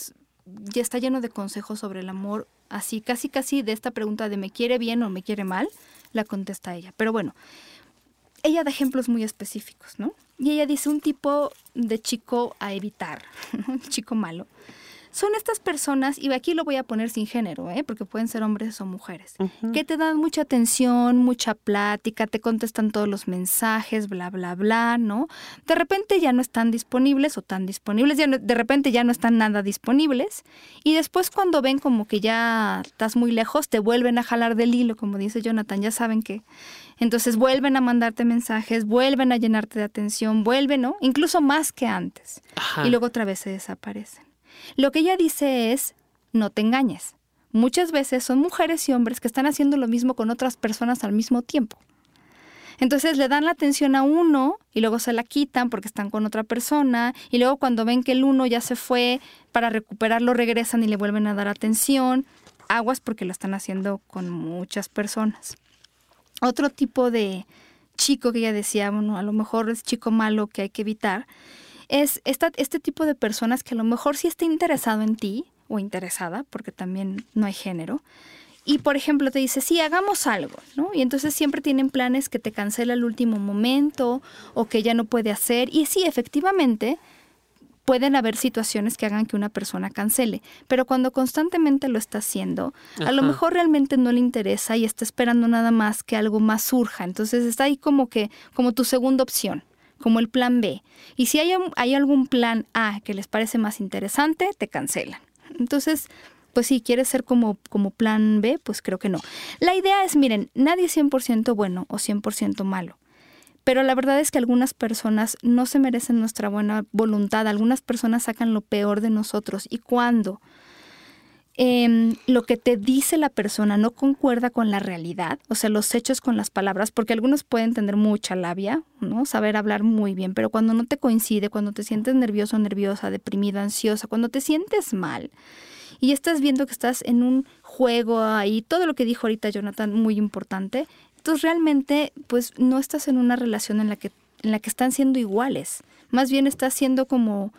Speaker 1: ya está lleno de consejos sobre el amor, así casi casi de esta pregunta de me quiere bien o me quiere mal, la contesta ella. Pero bueno, ella da ejemplos muy específicos, ¿no? Y ella dice un tipo de chico a evitar, un chico malo, son estas personas, y aquí lo voy a poner sin género, ¿eh? porque pueden ser hombres o mujeres, que te dan mucha atención, mucha plática, te contestan todos los mensajes, bla, bla, bla, ¿no? De repente ya no están disponibles o tan disponibles, ya de repente ya no están nada disponibles, y después cuando ven como que ya estás muy lejos, te vuelven a jalar del hilo, como dice Jonathan, ya saben que... Entonces vuelven a mandarte mensajes, vuelven a llenarte de atención, vuelven, ¿no? Incluso más que antes. Y luego otra vez se desaparecen. Lo que ella dice es, no te engañes. Muchas veces son mujeres y hombres que están haciendo lo mismo con otras personas al mismo tiempo. Entonces le dan la atención a uno y luego se la quitan porque están con otra persona y luego cuando ven que el uno ya se fue para recuperarlo regresan y le vuelven a dar atención. Aguas porque lo están haciendo con muchas personas. Otro tipo de chico que ella decía, bueno, a lo mejor es chico malo que hay que evitar, es este tipo de personas que a lo mejor sí está interesado en ti o interesada, porque también no hay género, y por ejemplo te dice, sí, hagamos algo, ¿no? Y entonces siempre tienen planes que te cancela al último momento o que ya no puede hacer. Y sí, efectivamente, pueden haber situaciones que hagan que una persona cancele, pero cuando constantemente lo está haciendo, a lo mejor realmente no le interesa y está esperando nada más que algo más surja. Entonces está ahí como que, como tu segunda opción como el plan B. Y si hay, hay algún plan A que les parece más interesante, te cancelan. Entonces, pues si quieres ser como, como plan B, pues creo que no. La idea es, miren, nadie es 100% bueno o 100% malo. Pero la verdad es que algunas personas no se merecen nuestra buena voluntad, algunas personas sacan lo peor de nosotros. Y cuando Em, lo que te dice la persona no concuerda con la realidad, o sea, los hechos con las palabras, porque algunos pueden tener mucha labia, ¿no? Saber hablar muy bien, pero cuando no te coincide, cuando te sientes nervioso, nerviosa, deprimida, ansiosa, cuando te sientes mal y estás viendo que estás en un juego ahí, todo lo que dijo ahorita Jonathan, muy importante, entonces realmente pues no estás en una relación en la que en la que están siendo iguales, más bien estás siendo como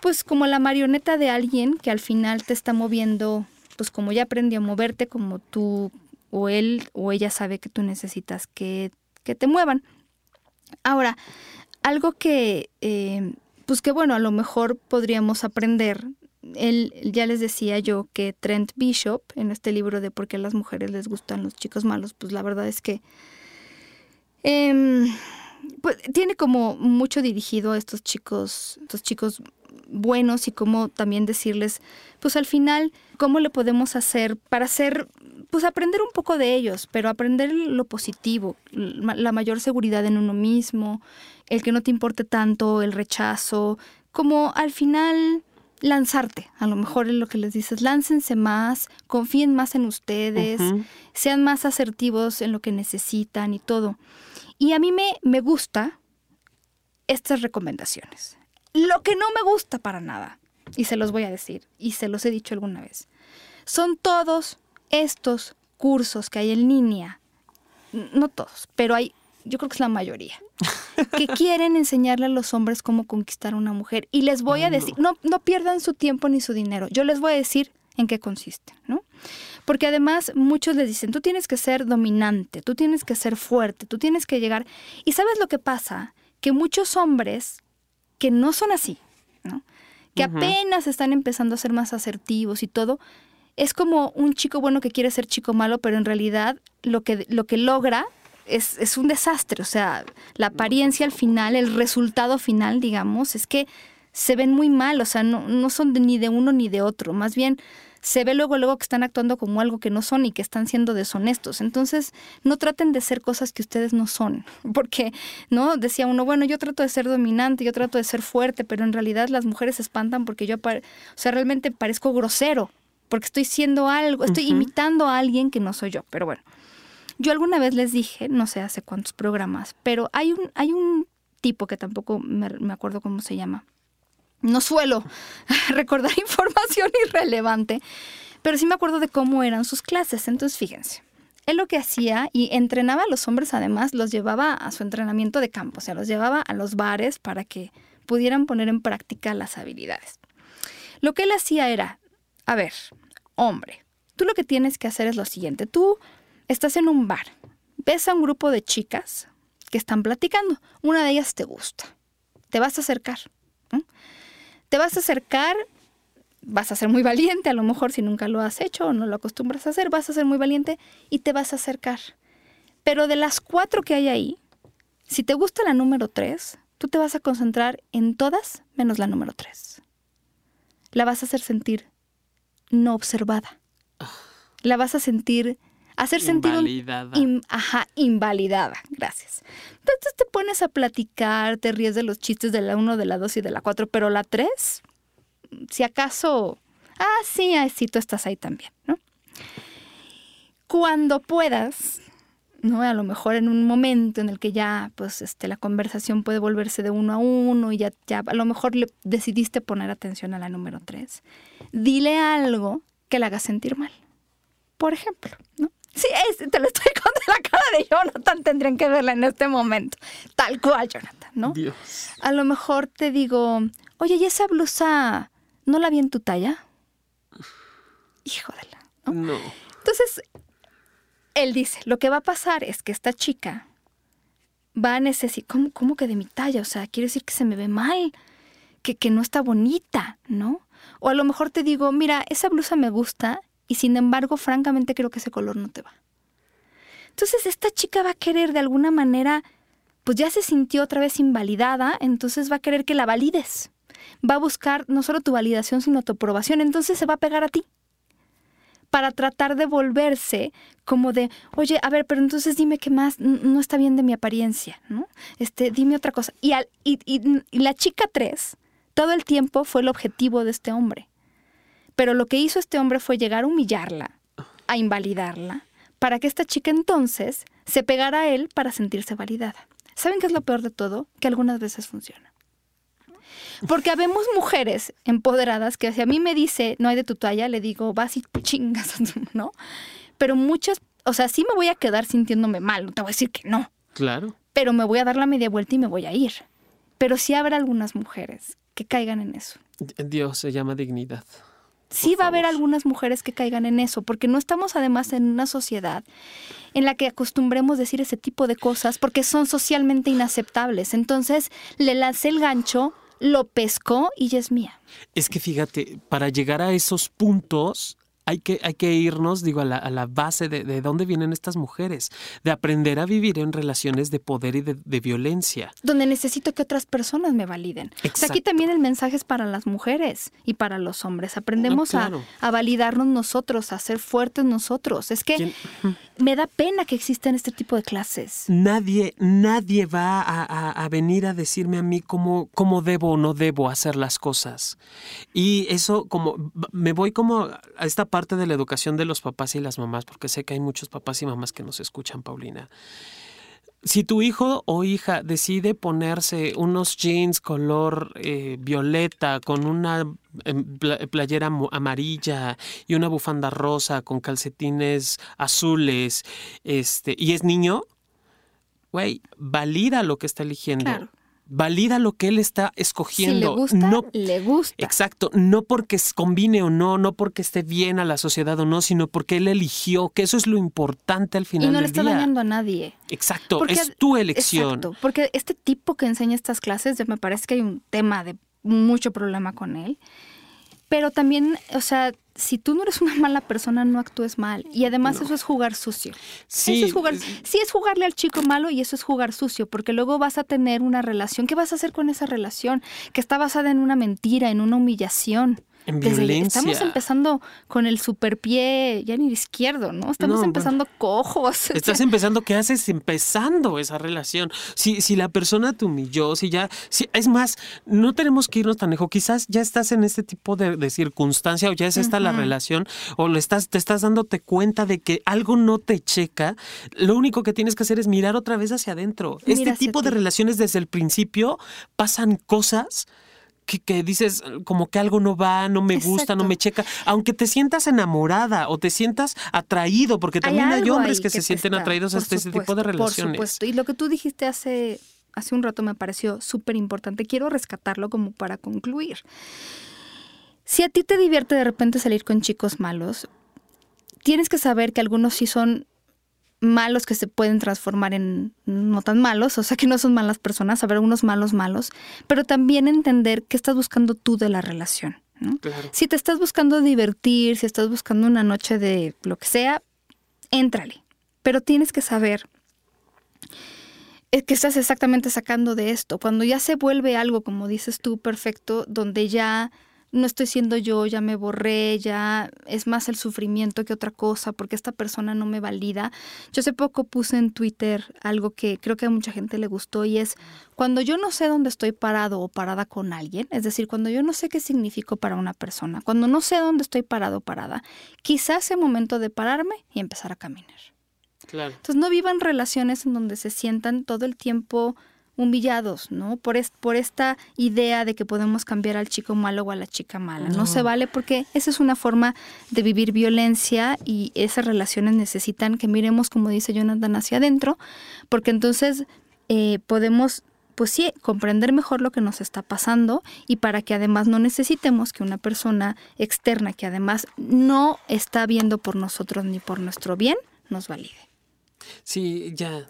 Speaker 1: pues como la marioneta de alguien que al final te está moviendo, pues como ya aprendió a moverte, como tú o él o ella sabe que tú necesitas que, que te muevan. Ahora, algo que, eh, pues que bueno, a lo mejor podríamos aprender. Él, ya les decía yo que Trent Bishop, en este libro de por qué a las mujeres les gustan los chicos malos, pues la verdad es que em, pues, tiene como mucho dirigido a estos chicos, estos chicos buenos y cómo también decirles, pues al final, cómo le podemos hacer para hacer, pues aprender un poco de ellos, pero aprender lo positivo, la mayor seguridad en uno mismo, el que no te importe tanto, el rechazo, como al final lanzarte, a lo mejor es lo que les dices, láncense más, confíen más en ustedes, sean más asertivos en lo que necesitan y todo. Y a mí me, me gusta estas recomendaciones. Lo que no me gusta para nada, y se los voy a decir, y se los he dicho alguna vez, son todos estos cursos que hay en línea, no todos, pero hay, yo creo que es la mayoría, que quieren enseñarle a los hombres cómo conquistar a una mujer. Y les voy a decir, no, no pierdan su tiempo ni su dinero, yo les voy a decir en qué consiste, ¿no? Porque además muchos les dicen, tú tienes que ser dominante, tú tienes que ser fuerte, tú tienes que llegar. ¿Y sabes lo que pasa? Que muchos hombres que no son así, ¿no? que apenas están empezando a ser más asertivos y todo, es como un chico bueno que quiere ser chico malo, pero en realidad lo que, lo que logra es, es un desastre. O sea, la apariencia al final, el resultado final, digamos, es que se ven muy mal, o sea, no, no son ni de uno ni de otro, más bien se ve luego luego que están actuando como algo que no son y que están siendo deshonestos. Entonces, no traten de ser cosas que ustedes no son, porque no decía uno, bueno, yo trato de ser dominante, yo trato de ser fuerte, pero en realidad las mujeres se espantan porque yo, o sea, realmente parezco grosero, porque estoy siendo algo, estoy imitando a alguien que no soy yo, pero bueno. Yo alguna vez les dije, no sé hace cuántos programas, pero hay un hay un tipo que tampoco me acuerdo cómo se llama, no suelo recordar información irrelevante, pero sí me acuerdo de cómo eran sus clases. Entonces, fíjense, él lo que hacía y entrenaba a los hombres, además, los llevaba a su entrenamiento de campo, o sea, los llevaba a los bares para que pudieran poner en práctica las habilidades. Lo que él hacía era, a ver, hombre, tú lo que tienes que hacer es lo siguiente, tú estás en un bar, ves a un grupo de chicas que están platicando, una de ellas te gusta, te vas a acercar. Te vas a acercar, vas a ser muy valiente, a lo mejor si nunca lo has hecho o no lo acostumbras a hacer, vas a ser muy valiente y te vas a acercar. Pero de las cuatro que hay ahí, si te gusta la número tres, tú te vas a concentrar en todas menos la número tres. La vas a hacer sentir no observada. La vas a sentir hacer sentir
Speaker 2: invalidada.
Speaker 1: ajá, invalidada, gracias. Entonces te pones a platicar, te ríes de los chistes de la 1, de la 2 y de la 4, pero la 3, si acaso, ah, sí, sí, tú estás ahí también, ¿no? Cuando puedas, ¿no? A lo mejor en un momento en el que ya, pues, este, la conversación puede volverse de uno a uno y ya, ya a lo mejor le decidiste poner atención a la número 3, dile algo que la haga sentir mal. Por ejemplo, ¿no? Sí, te lo estoy contando la cara de Jonathan, tendrían que verla en este momento. Tal cual, Jonathan, ¿no?
Speaker 2: Dios.
Speaker 1: A lo mejor te digo, oye, ¿y esa blusa no la vi en tu talla? Híjole, ¿no?
Speaker 2: No.
Speaker 1: Entonces, él dice, lo que va a pasar es que esta chica va a necesitar, ¿cómo, ¿cómo, que de mi talla? O sea, quiere decir que se me ve mal, que, que no está bonita, ¿no? O a lo mejor te digo, mira, esa blusa me gusta y sin embargo, francamente creo que ese color no te va. Entonces esta chica va a querer de alguna manera, pues ya se sintió otra vez invalidada, entonces va a querer que la valides. Va a buscar no solo tu validación, sino tu aprobación, entonces se va a pegar a ti para tratar de volverse como de, oye, a ver, pero entonces dime qué más no está bien de mi apariencia, ¿no? Este, dime otra cosa. Y, al, y, y la chica 3, todo el tiempo fue el objetivo de este hombre. Pero lo que hizo este hombre fue llegar a humillarla, a invalidarla, para que esta chica entonces se pegara a él para sentirse validada. ¿Saben qué es lo peor de todo? Que algunas veces funciona. Porque habemos mujeres empoderadas que si a mí me dice no hay de tu talla, le digo vas y chingas, ¿no? Pero muchas, o sea, sí me voy a quedar sintiéndome mal, no te voy a decir que no.
Speaker 2: Claro.
Speaker 1: Pero me voy a dar la media vuelta y me voy a ir. Pero sí habrá algunas mujeres que caigan en eso.
Speaker 2: Dios se llama dignidad
Speaker 1: sí va a haber algunas mujeres que caigan en eso, porque no estamos además en una sociedad en la que acostumbremos decir ese tipo de cosas porque son socialmente inaceptables. Entonces le lancé el gancho, lo pescó y ya es mía.
Speaker 2: Es que fíjate, para llegar a esos puntos hay que, hay que irnos, digo, a la, a la base de, de, dónde vienen estas mujeres, de aprender a vivir en relaciones de poder y de, de violencia.
Speaker 1: Donde necesito que otras personas me validen. O sea, aquí también el mensaje es para las mujeres y para los hombres. Aprendemos no, claro. a, a, validarnos nosotros, a ser fuertes nosotros. Es que ¿Quién? me da pena que existan este tipo de clases.
Speaker 2: Nadie, nadie va a, a, a venir a decirme a mí cómo, cómo debo o no debo hacer las cosas. Y eso como, me voy como a esta parte parte de la educación de los papás y las mamás, porque sé que hay muchos papás y mamás que nos escuchan, Paulina. Si tu hijo o hija decide ponerse unos jeans color eh, violeta con una eh, playera amarilla y una bufanda rosa con calcetines azules, este, y es niño, güey, valida lo que está eligiendo.
Speaker 1: Claro.
Speaker 2: Valida lo que él está escogiendo.
Speaker 1: Si le gusta,
Speaker 2: no,
Speaker 1: le gusta.
Speaker 2: Exacto, no porque combine o no, no porque esté bien a la sociedad o no, sino porque él eligió, que eso es lo importante al final
Speaker 1: y no
Speaker 2: del
Speaker 1: le está
Speaker 2: día.
Speaker 1: dañando a nadie.
Speaker 2: Exacto,
Speaker 1: Porque-
Speaker 2: es tu elección.
Speaker 1: Exacto, porque este tipo que enseña estas clases, me parece que hay un tema de mucho problema con él. Pero también, o sea, si tú no eres una mala persona, no actúes mal. Y además eso es jugar sucio.
Speaker 2: Sí,
Speaker 1: Eso es jugar, sí es jugarle al chico malo y eso es jugar sucio, porque luego vas a tener una relación. ¿Qué vas a hacer con esa relación? Que está basada en una mentira, en una humillación.
Speaker 2: En violencia.
Speaker 1: estamos empezando con el superpie ya ni izquierdo, ¿no? Estamos
Speaker 2: No,
Speaker 1: empezando cojos.
Speaker 2: Estás empezando, ¿qué haces empezando esa relación? Si, si la persona te humilló, si ya, si, es más, no tenemos que irnos tan lejos. Quizás ya estás en este tipo de, de circunstancia o ya es esta la relación o le estás, te estás dándote cuenta de que algo no te checa. Lo único que tienes que hacer es mirar otra vez hacia adentro.
Speaker 1: Mira
Speaker 2: este tipo de relaciones desde el principio pasan cosas. Que, que dices como que algo no va, no me gusta, no me checa, aunque te sientas enamorada o te sientas atraído, porque también hay, hombres que se
Speaker 1: te
Speaker 2: sienten
Speaker 1: está,
Speaker 2: atraídos a este, este
Speaker 1: supuesto,
Speaker 2: tipo de relaciones.
Speaker 1: Por supuesto. Y lo que tú dijiste hace, hace un rato me pareció súper importante. Quiero rescatarlo como para concluir. Si a ti te divierte de repente salir con chicos malos, tienes que saber que algunos sí son malos que se pueden transformar en no tan malos, o sea que no son malas personas, haber algunos malos malos, pero también entender qué estás buscando tú de la relación. ¿no?
Speaker 2: Claro.
Speaker 1: Si te estás buscando divertir, si estás buscando una noche de lo que sea, éntrale. Pero tienes que saber eh, que estás exactamente sacando de esto. Cuando ya se vuelve algo, como dices tú, perfecto, donde ya no estoy siendo yo, ya me borré, ya es más el sufrimiento que otra cosa, porque esta persona no me valida. Yo hace poco puse en Twitter algo que creo que a mucha gente le gustó y es cuando yo no sé dónde estoy parado o parada con alguien, es decir, cuando yo no sé qué significo para una persona, cuando no sé dónde estoy parado o parada, quizás sea momento de pararme y empezar a caminar.
Speaker 2: Claro.
Speaker 1: Entonces no vivan relaciones en donde se sientan todo el tiempo humillados, ¿no? Por, es- por esta idea de que podemos cambiar al chico malo o a la chica mala. No.
Speaker 2: No.
Speaker 1: se vale porque esa es una forma de vivir violencia y esas relaciones necesitan que miremos, como dice Jonathan, hacia adentro, porque entonces eh, podemos, pues sí, comprender mejor lo que nos está pasando y para que además no necesitemos que una persona externa que además no está viendo por nosotros ni por nuestro bien, nos valide.
Speaker 2: Sí, ya.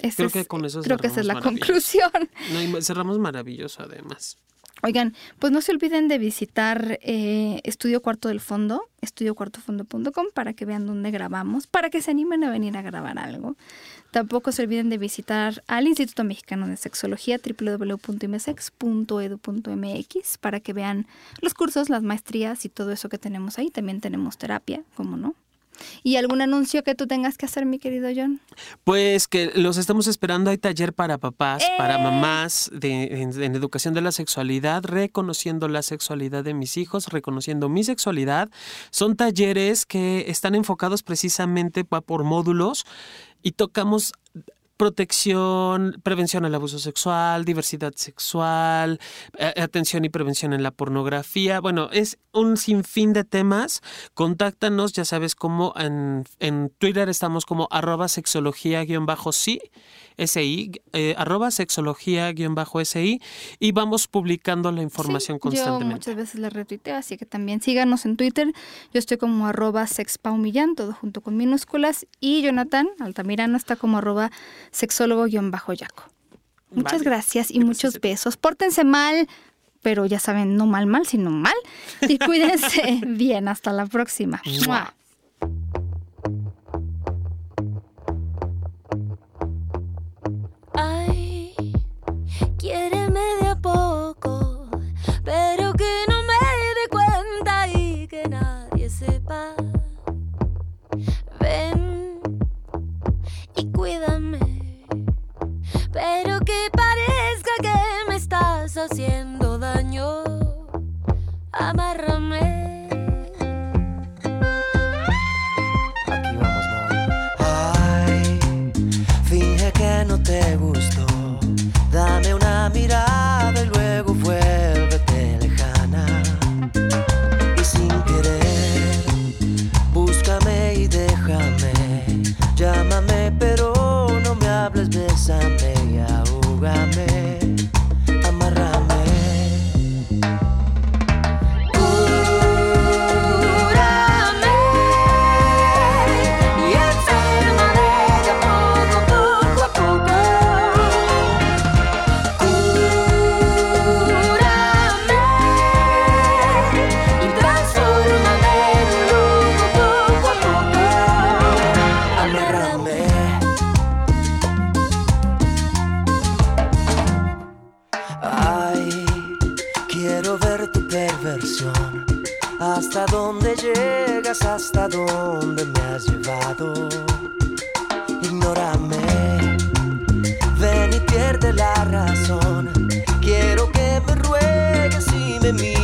Speaker 1: Ese
Speaker 2: Creo que con eso
Speaker 1: creo que esa es la conclusión.
Speaker 2: No, y cerramos maravilloso además.
Speaker 1: Oigan, pues no se olviden de visitar eh, Estudio Cuarto del Fondo, estudiocuartofondo.com, para que vean dónde grabamos, para que se animen a venir a grabar algo. Tampoco se olviden de visitar al Instituto Mexicano de Sexología, www.imesex.edu.mx, para que vean los cursos, las maestrías y todo eso que tenemos ahí. También tenemos terapia, como no. ¿Y algún anuncio que tú tengas que hacer, mi querido John?
Speaker 2: Pues que los estamos esperando. Hay taller para papás, para
Speaker 1: ¡Eh!
Speaker 2: mamás, de, en, en educación de la sexualidad, reconociendo la sexualidad de mis hijos, reconociendo mi sexualidad. Son talleres que están enfocados precisamente por módulos y tocamos protección, prevención al abuso sexual, diversidad sexual, eh, atención y prevención en la pornografía. Bueno, es un sinfín de temas. Contáctanos, ya sabes cómo en, en Twitter estamos como arroba sexología-sí, SI, eh, arroba sexología-si y vamos publicando la información
Speaker 1: Sí, Yo
Speaker 2: constantemente.
Speaker 1: muchas veces la retuiteo, así que también síganos en Twitter. Yo estoy como arroba sexpaumillán, todo junto con minúsculas. Y Jonathan Altamirano está como arroba sexólogo-yaco. Muchas
Speaker 2: Vale.
Speaker 1: gracias y muchos besos. Pórtense mal, pero ya saben, no mal, mal, sino mal. Y cuídense bien. Hasta la próxima.
Speaker 2: Mua.
Speaker 3: Haciendo daño. Amárrame.
Speaker 4: es hasta dónde me has llevado. Ignórame, ven y pierde la razón. Quiero que me ruegues y me mires.